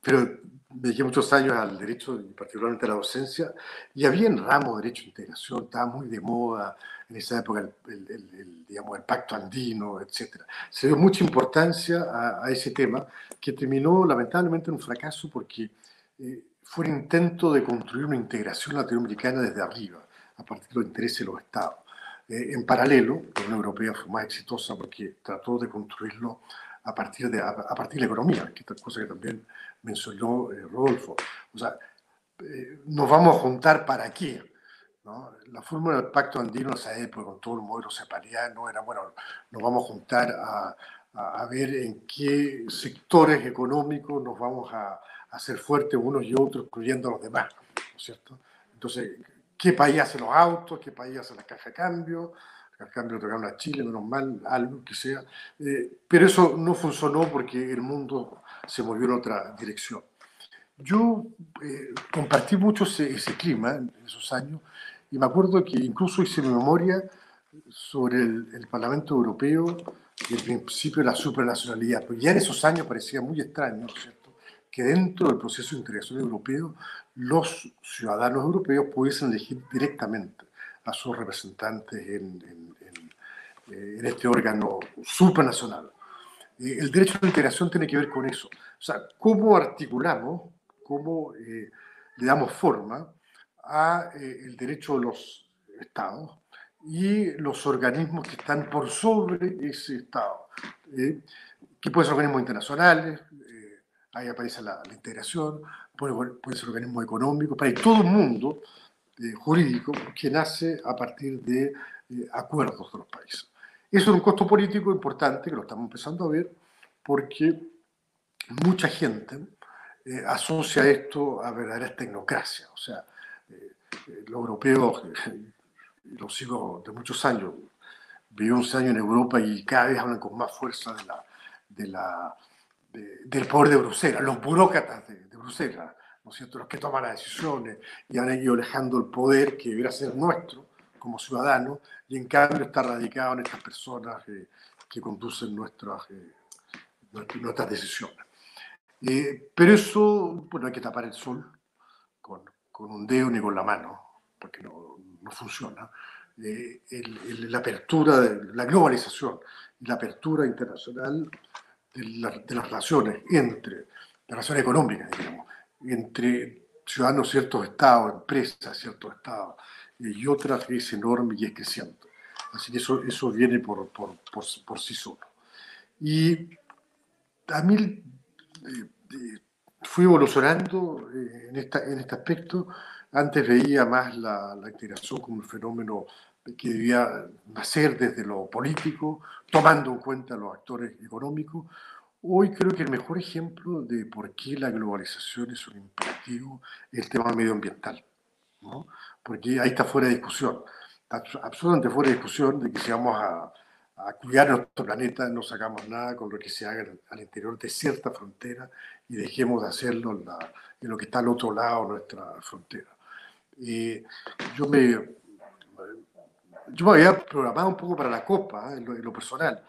Speaker 3: pero dediqué muchos años al derecho, particularmente a la docencia, y había en ramo de derecho de integración, estaba muy de moda en esa época el, el, digamos, el pacto andino, etc. Se dio mucha importancia a, a, ese tema, que terminó lamentablemente en un fracaso porque eh, fue un intento de construir una integración latinoamericana desde arriba a partir de los intereses de los estados. Eh, en paralelo, la Unión Europea fue más exitosa porque trató de construirlo a partir de, a, partir de la economía, que es cosa que también mencionó eh, Rodolfo. O sea, eh, nos vamos a juntar para qué. ¿no? La fórmula del pacto andino en esa época, con todo el modelo separiano, era, bueno, nos vamos a juntar a, a, ver en qué sectores económicos nos vamos a, hacer fuertes unos y otros, incluyendo a los demás, ¿no cierto? Entonces, qué país hace los autos, qué país hace la caja de cambio, el cambio tocaron a Chile, menos mal, algo que sea. Eh, pero eso no funcionó porque el mundo se movió en otra dirección. Yo eh, compartí mucho ese, clima en esos años y me acuerdo que incluso hice mi memoria sobre el, Parlamento Europeo y el principio de la supranacionalidad, porque ya en esos años parecía muy extraño, ¿cierto? que dentro del proceso de integración europeo los ciudadanos europeos pudiesen elegir directamente a sus representantes en, eh, este órgano supranacional. Eh, el derecho de integración tiene que ver con eso. O sea, cómo articulamos, cómo eh, le damos forma al el derecho de los estados y los organismos que están por sobre ese estado, que pueden ser organismos internacionales, ahí aparece la, integración, puede, puede, ser organismo económico, para todo el mundo eh, jurídico que nace a partir de eh, acuerdos de los países. Eso es un costo político importante que lo estamos empezando a ver porque mucha gente eh, asocia esto a verdaderas tecnocracias. O sea, los europeos, lo sigo de muchos años, viví 11 años en Europa y cada vez hablan con más fuerza de la, de la del poder de Bruselas, los burócratas de, Bruselas, ¿no es cierto? los que toman las decisiones y han ido alejando el poder que debería ser nuestro como ciudadanos, y en cambio está radicado en estas personas que conducen nuestras, eh, nuestras decisiones. Eh, pero eso, bueno, hay que tapar el sol con, con, un dedo ni con la mano, porque no, no funciona. Eh, la apertura, de, la globalización la apertura internacional de, de las relaciones entre, las relaciones económicas, digamos, entre ciudadanos de ciertos estados, empresas de ciertos estados, y otras es enorme y es creciente. Así que eso, eso viene por, por, por, por sí solo. Y a mí eh, eh, fui evolucionando eh, en, esta, en este aspecto. Antes veía más la, la integración como un fenómeno que debía nacer desde lo político, tomando en cuenta los actores económicos. Hoy creo que el mejor ejemplo de por qué la globalización es un imperativo es el tema medioambiental, ¿no? Porque ahí está fuera de discusión, está absolutamente fuera de discusión de que si vamos a, a cuidar nuestro planeta no sacamos nada con lo que se haga al interior de cierta frontera y dejemos de hacerlo en, en lo que está al otro lado de nuestra frontera. Y yo me yo me había programado un poco para la Copa, ¿eh? en, lo, personal,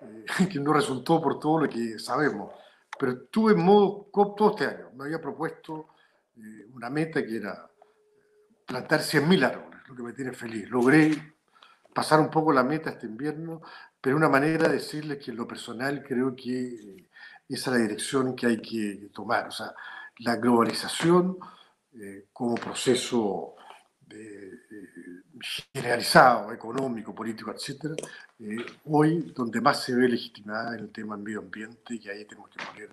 Speaker 3: eh, que no resultó por todo lo que sabemos, pero estuve en modo COP todo este año. Me había propuesto eh, una meta que era plantar 100.000 árboles, lo que me tiene feliz. Logré pasar un poco la meta este invierno, pero una manera de decirles que en lo personal creo que esa es la dirección que hay que tomar. O sea, la globalización como proceso generalizado, económico, político, etc., hoy donde más se ve legitimada en el tema del medio ambiente y ahí tenemos que poner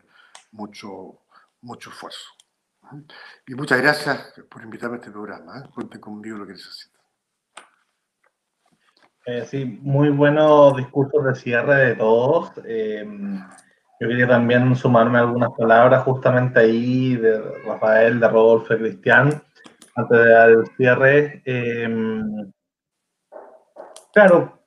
Speaker 3: mucho, mucho esfuerzo. Y muchas gracias por invitarme a este programa. ¿eh? Cuenten conmigo lo que necesiten.
Speaker 1: Eh, sí, muy buenos discursos de cierre de todos. Eh, yo quería también sumarme algunas palabras justamente ahí de Rafael, de Rodolfo y Cristian, antes de dar el cierre. claro,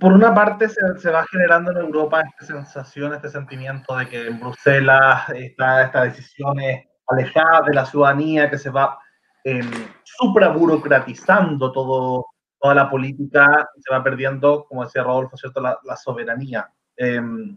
Speaker 1: por una parte se, va generando en Europa esta sensación, este sentimiento de que en Bruselas está esta decisiones alejadas de la ciudadanía, que se va eh, supraburocratizando todo, toda la política, se va perdiendo, como decía Rodolfo, ¿cierto? La, soberanía. Em,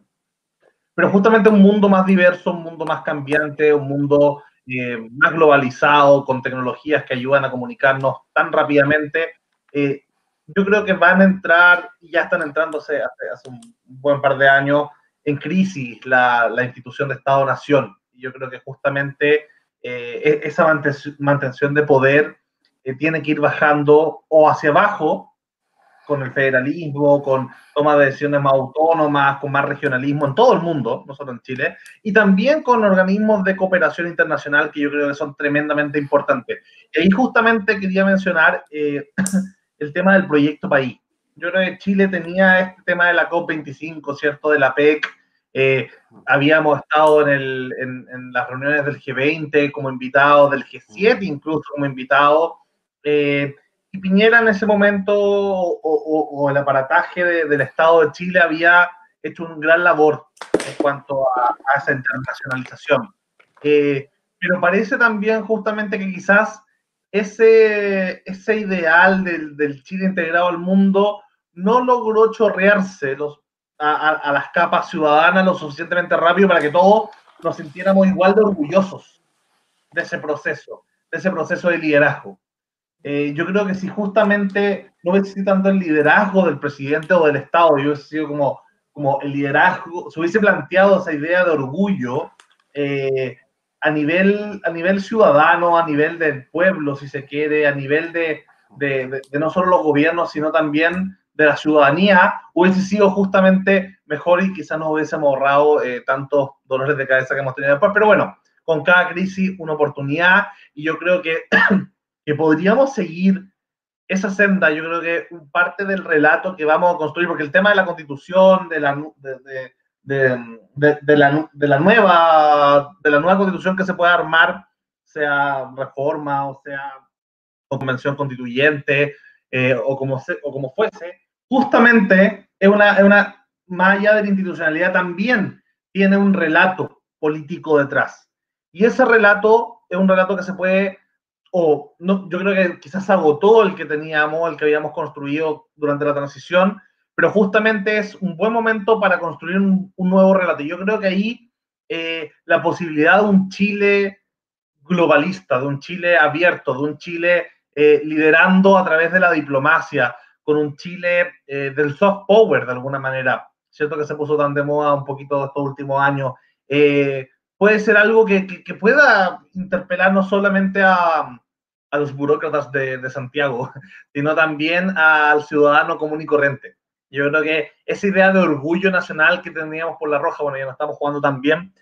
Speaker 1: pero justamente un mundo más diverso, un mundo más cambiante, un mundo eh, más globalizado, con tecnologías que ayudan a comunicarnos tan rápidamente, eh, yo creo que van a entrar, y ya están entrándose hace, hace un buen par de años, en crisis la, la institución de Estado-Nación. Yo creo que justamente eh, e-, esa mantención de poder eh, tiene que ir bajando o hacia abajo con el federalismo, con toma de decisiones más autónomas, con más regionalismo en todo el mundo, no solo en Chile, y también con organismos de cooperación internacional que yo creo que son tremendamente importantes. Y ahí justamente quería mencionar eh, el tema del proyecto país. Yo creo que Chile tenía este tema de la COP25, ¿cierto? De la PEC, eh, habíamos estado en, el, en, las reuniones del G20 como invitados, del G7 incluso como invitados. Eh, y Piñera en ese momento, o, el aparataje del Estado de Chile, había hecho un gran labor en cuanto a, esa internacionalización. Eh, pero parece también justamente que quizás ese, ese ideal del, del Chile integrado al mundo no logró chorrearse los, a, las capas ciudadanas lo suficientemente rápido para que todos nos sintiéramos igual de orgullosos de ese proceso, de ese proceso de liderazgo. Eh, yo creo que si justamente no hubiese tanto el liderazgo del presidente o del Estado, yo hubiese sido como, como el liderazgo, se hubiese planteado esa idea de orgullo eh, a, nivel, a nivel ciudadano, a nivel del pueblo, si se quiere, a nivel de, de, de no solo los gobiernos, sino también de la ciudadanía hubiese sido justamente mejor y quizás nos hubiésemos ahorrado eh, tantos dolores de cabeza que hemos tenido después. Pero bueno, con cada crisis una oportunidad y yo creo que, que podríamos seguir esa senda. Yo creo que parte del relato que vamos a construir, porque el tema de la constitución, de la, de, de, de, la, de, la, nueva, de la nueva constitución que se pueda armar, sea reforma o sea convención constituyente eh, o, como o como fuese, justamente es una, es una, más de la institucionalidad, también tiene un relato político detrás. Y ese relato es un relato que se puede, o no, yo creo que quizás agotó el que teníamos, el que habíamos construido durante la transición, pero justamente es un buen momento para construir un, nuevo relato. Yo creo que ahí eh, la posibilidad de un Chile globalista, de un Chile abierto, de un Chile eh, liderando a través de la diplomacia, con un Chile eh, del soft power de alguna manera, ¿cierto? Que se puso tan de moda un poquito estos últimos años. Eh, puede ser algo que, que, pueda interpelar no solamente a, a los burócratas de, de, Santiago, sino también al ciudadano común y corriente. Yo creo que esa idea de orgullo nacional que teníamos por la Roja, bueno, ya no estamos jugando tan bien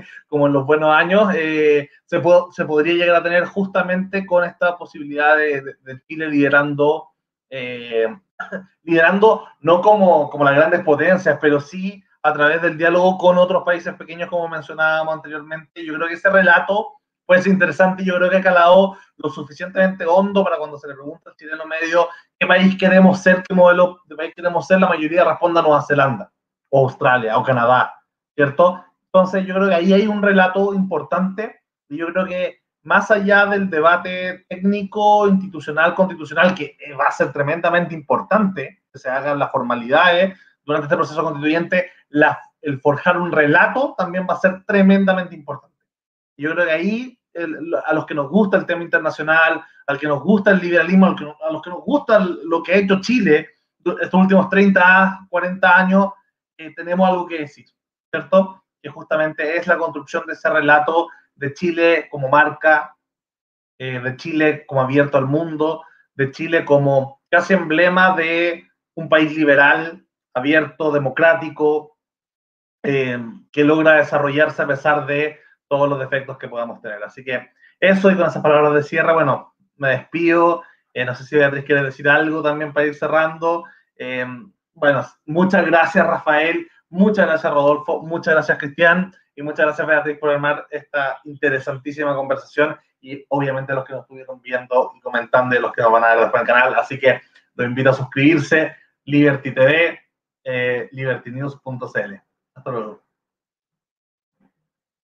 Speaker 1: como en los buenos años, eh, se, se, podría llegar a tener justamente con esta posibilidad de, de, de Chile liderando eh, liderando no como, como las grandes potencias, pero sí a través del diálogo con otros países pequeños, como mencionábamos anteriormente. Yo creo que ese relato puede ser interesante y yo creo que ha calado lo suficientemente hondo para cuando se le pregunta al chileno medio qué país queremos ser, qué modelo de país queremos ser, la mayoría responda Nueva Zelanda, o Australia, o Canadá, ¿cierto? Entonces yo creo que ahí hay un relato importante y yo creo que más allá del debate técnico, institucional, constitucional, que eh, va a ser tremendamente importante, que se hagan las formalidades durante este proceso constituyente, la, el forjar un relato también va a ser tremendamente importante. Yo creo que ahí, a los que nos gusta el tema internacional, al que nos gusta el liberalismo, a los que nos gusta lo que ha hecho Chile estos últimos 30, 40 años, eh, tenemos algo que decir, ¿cierto? Que justamente es la construcción de ese relato de Chile como marca, eh, de Chile como abierto al mundo, de Chile como casi emblema de un país liberal, abierto, democrático, eh, que logra desarrollarse a pesar de todos los defectos que podamos tener. Así que eso y con esas palabras de cierre, bueno, me despido. Eh, no sé si Beatriz quiere decir algo también para ir cerrando. Eh, bueno, muchas gracias Rafael, muchas gracias Rodolfo, muchas gracias Cristian y muchas gracias Beatriz por armar esta interesantísima conversación y obviamente los que nos estuvieron viendo y comentando y los que nos van a ver después en el canal. Así que los invito a suscribirse, Liberty TV, eh. Hasta luego.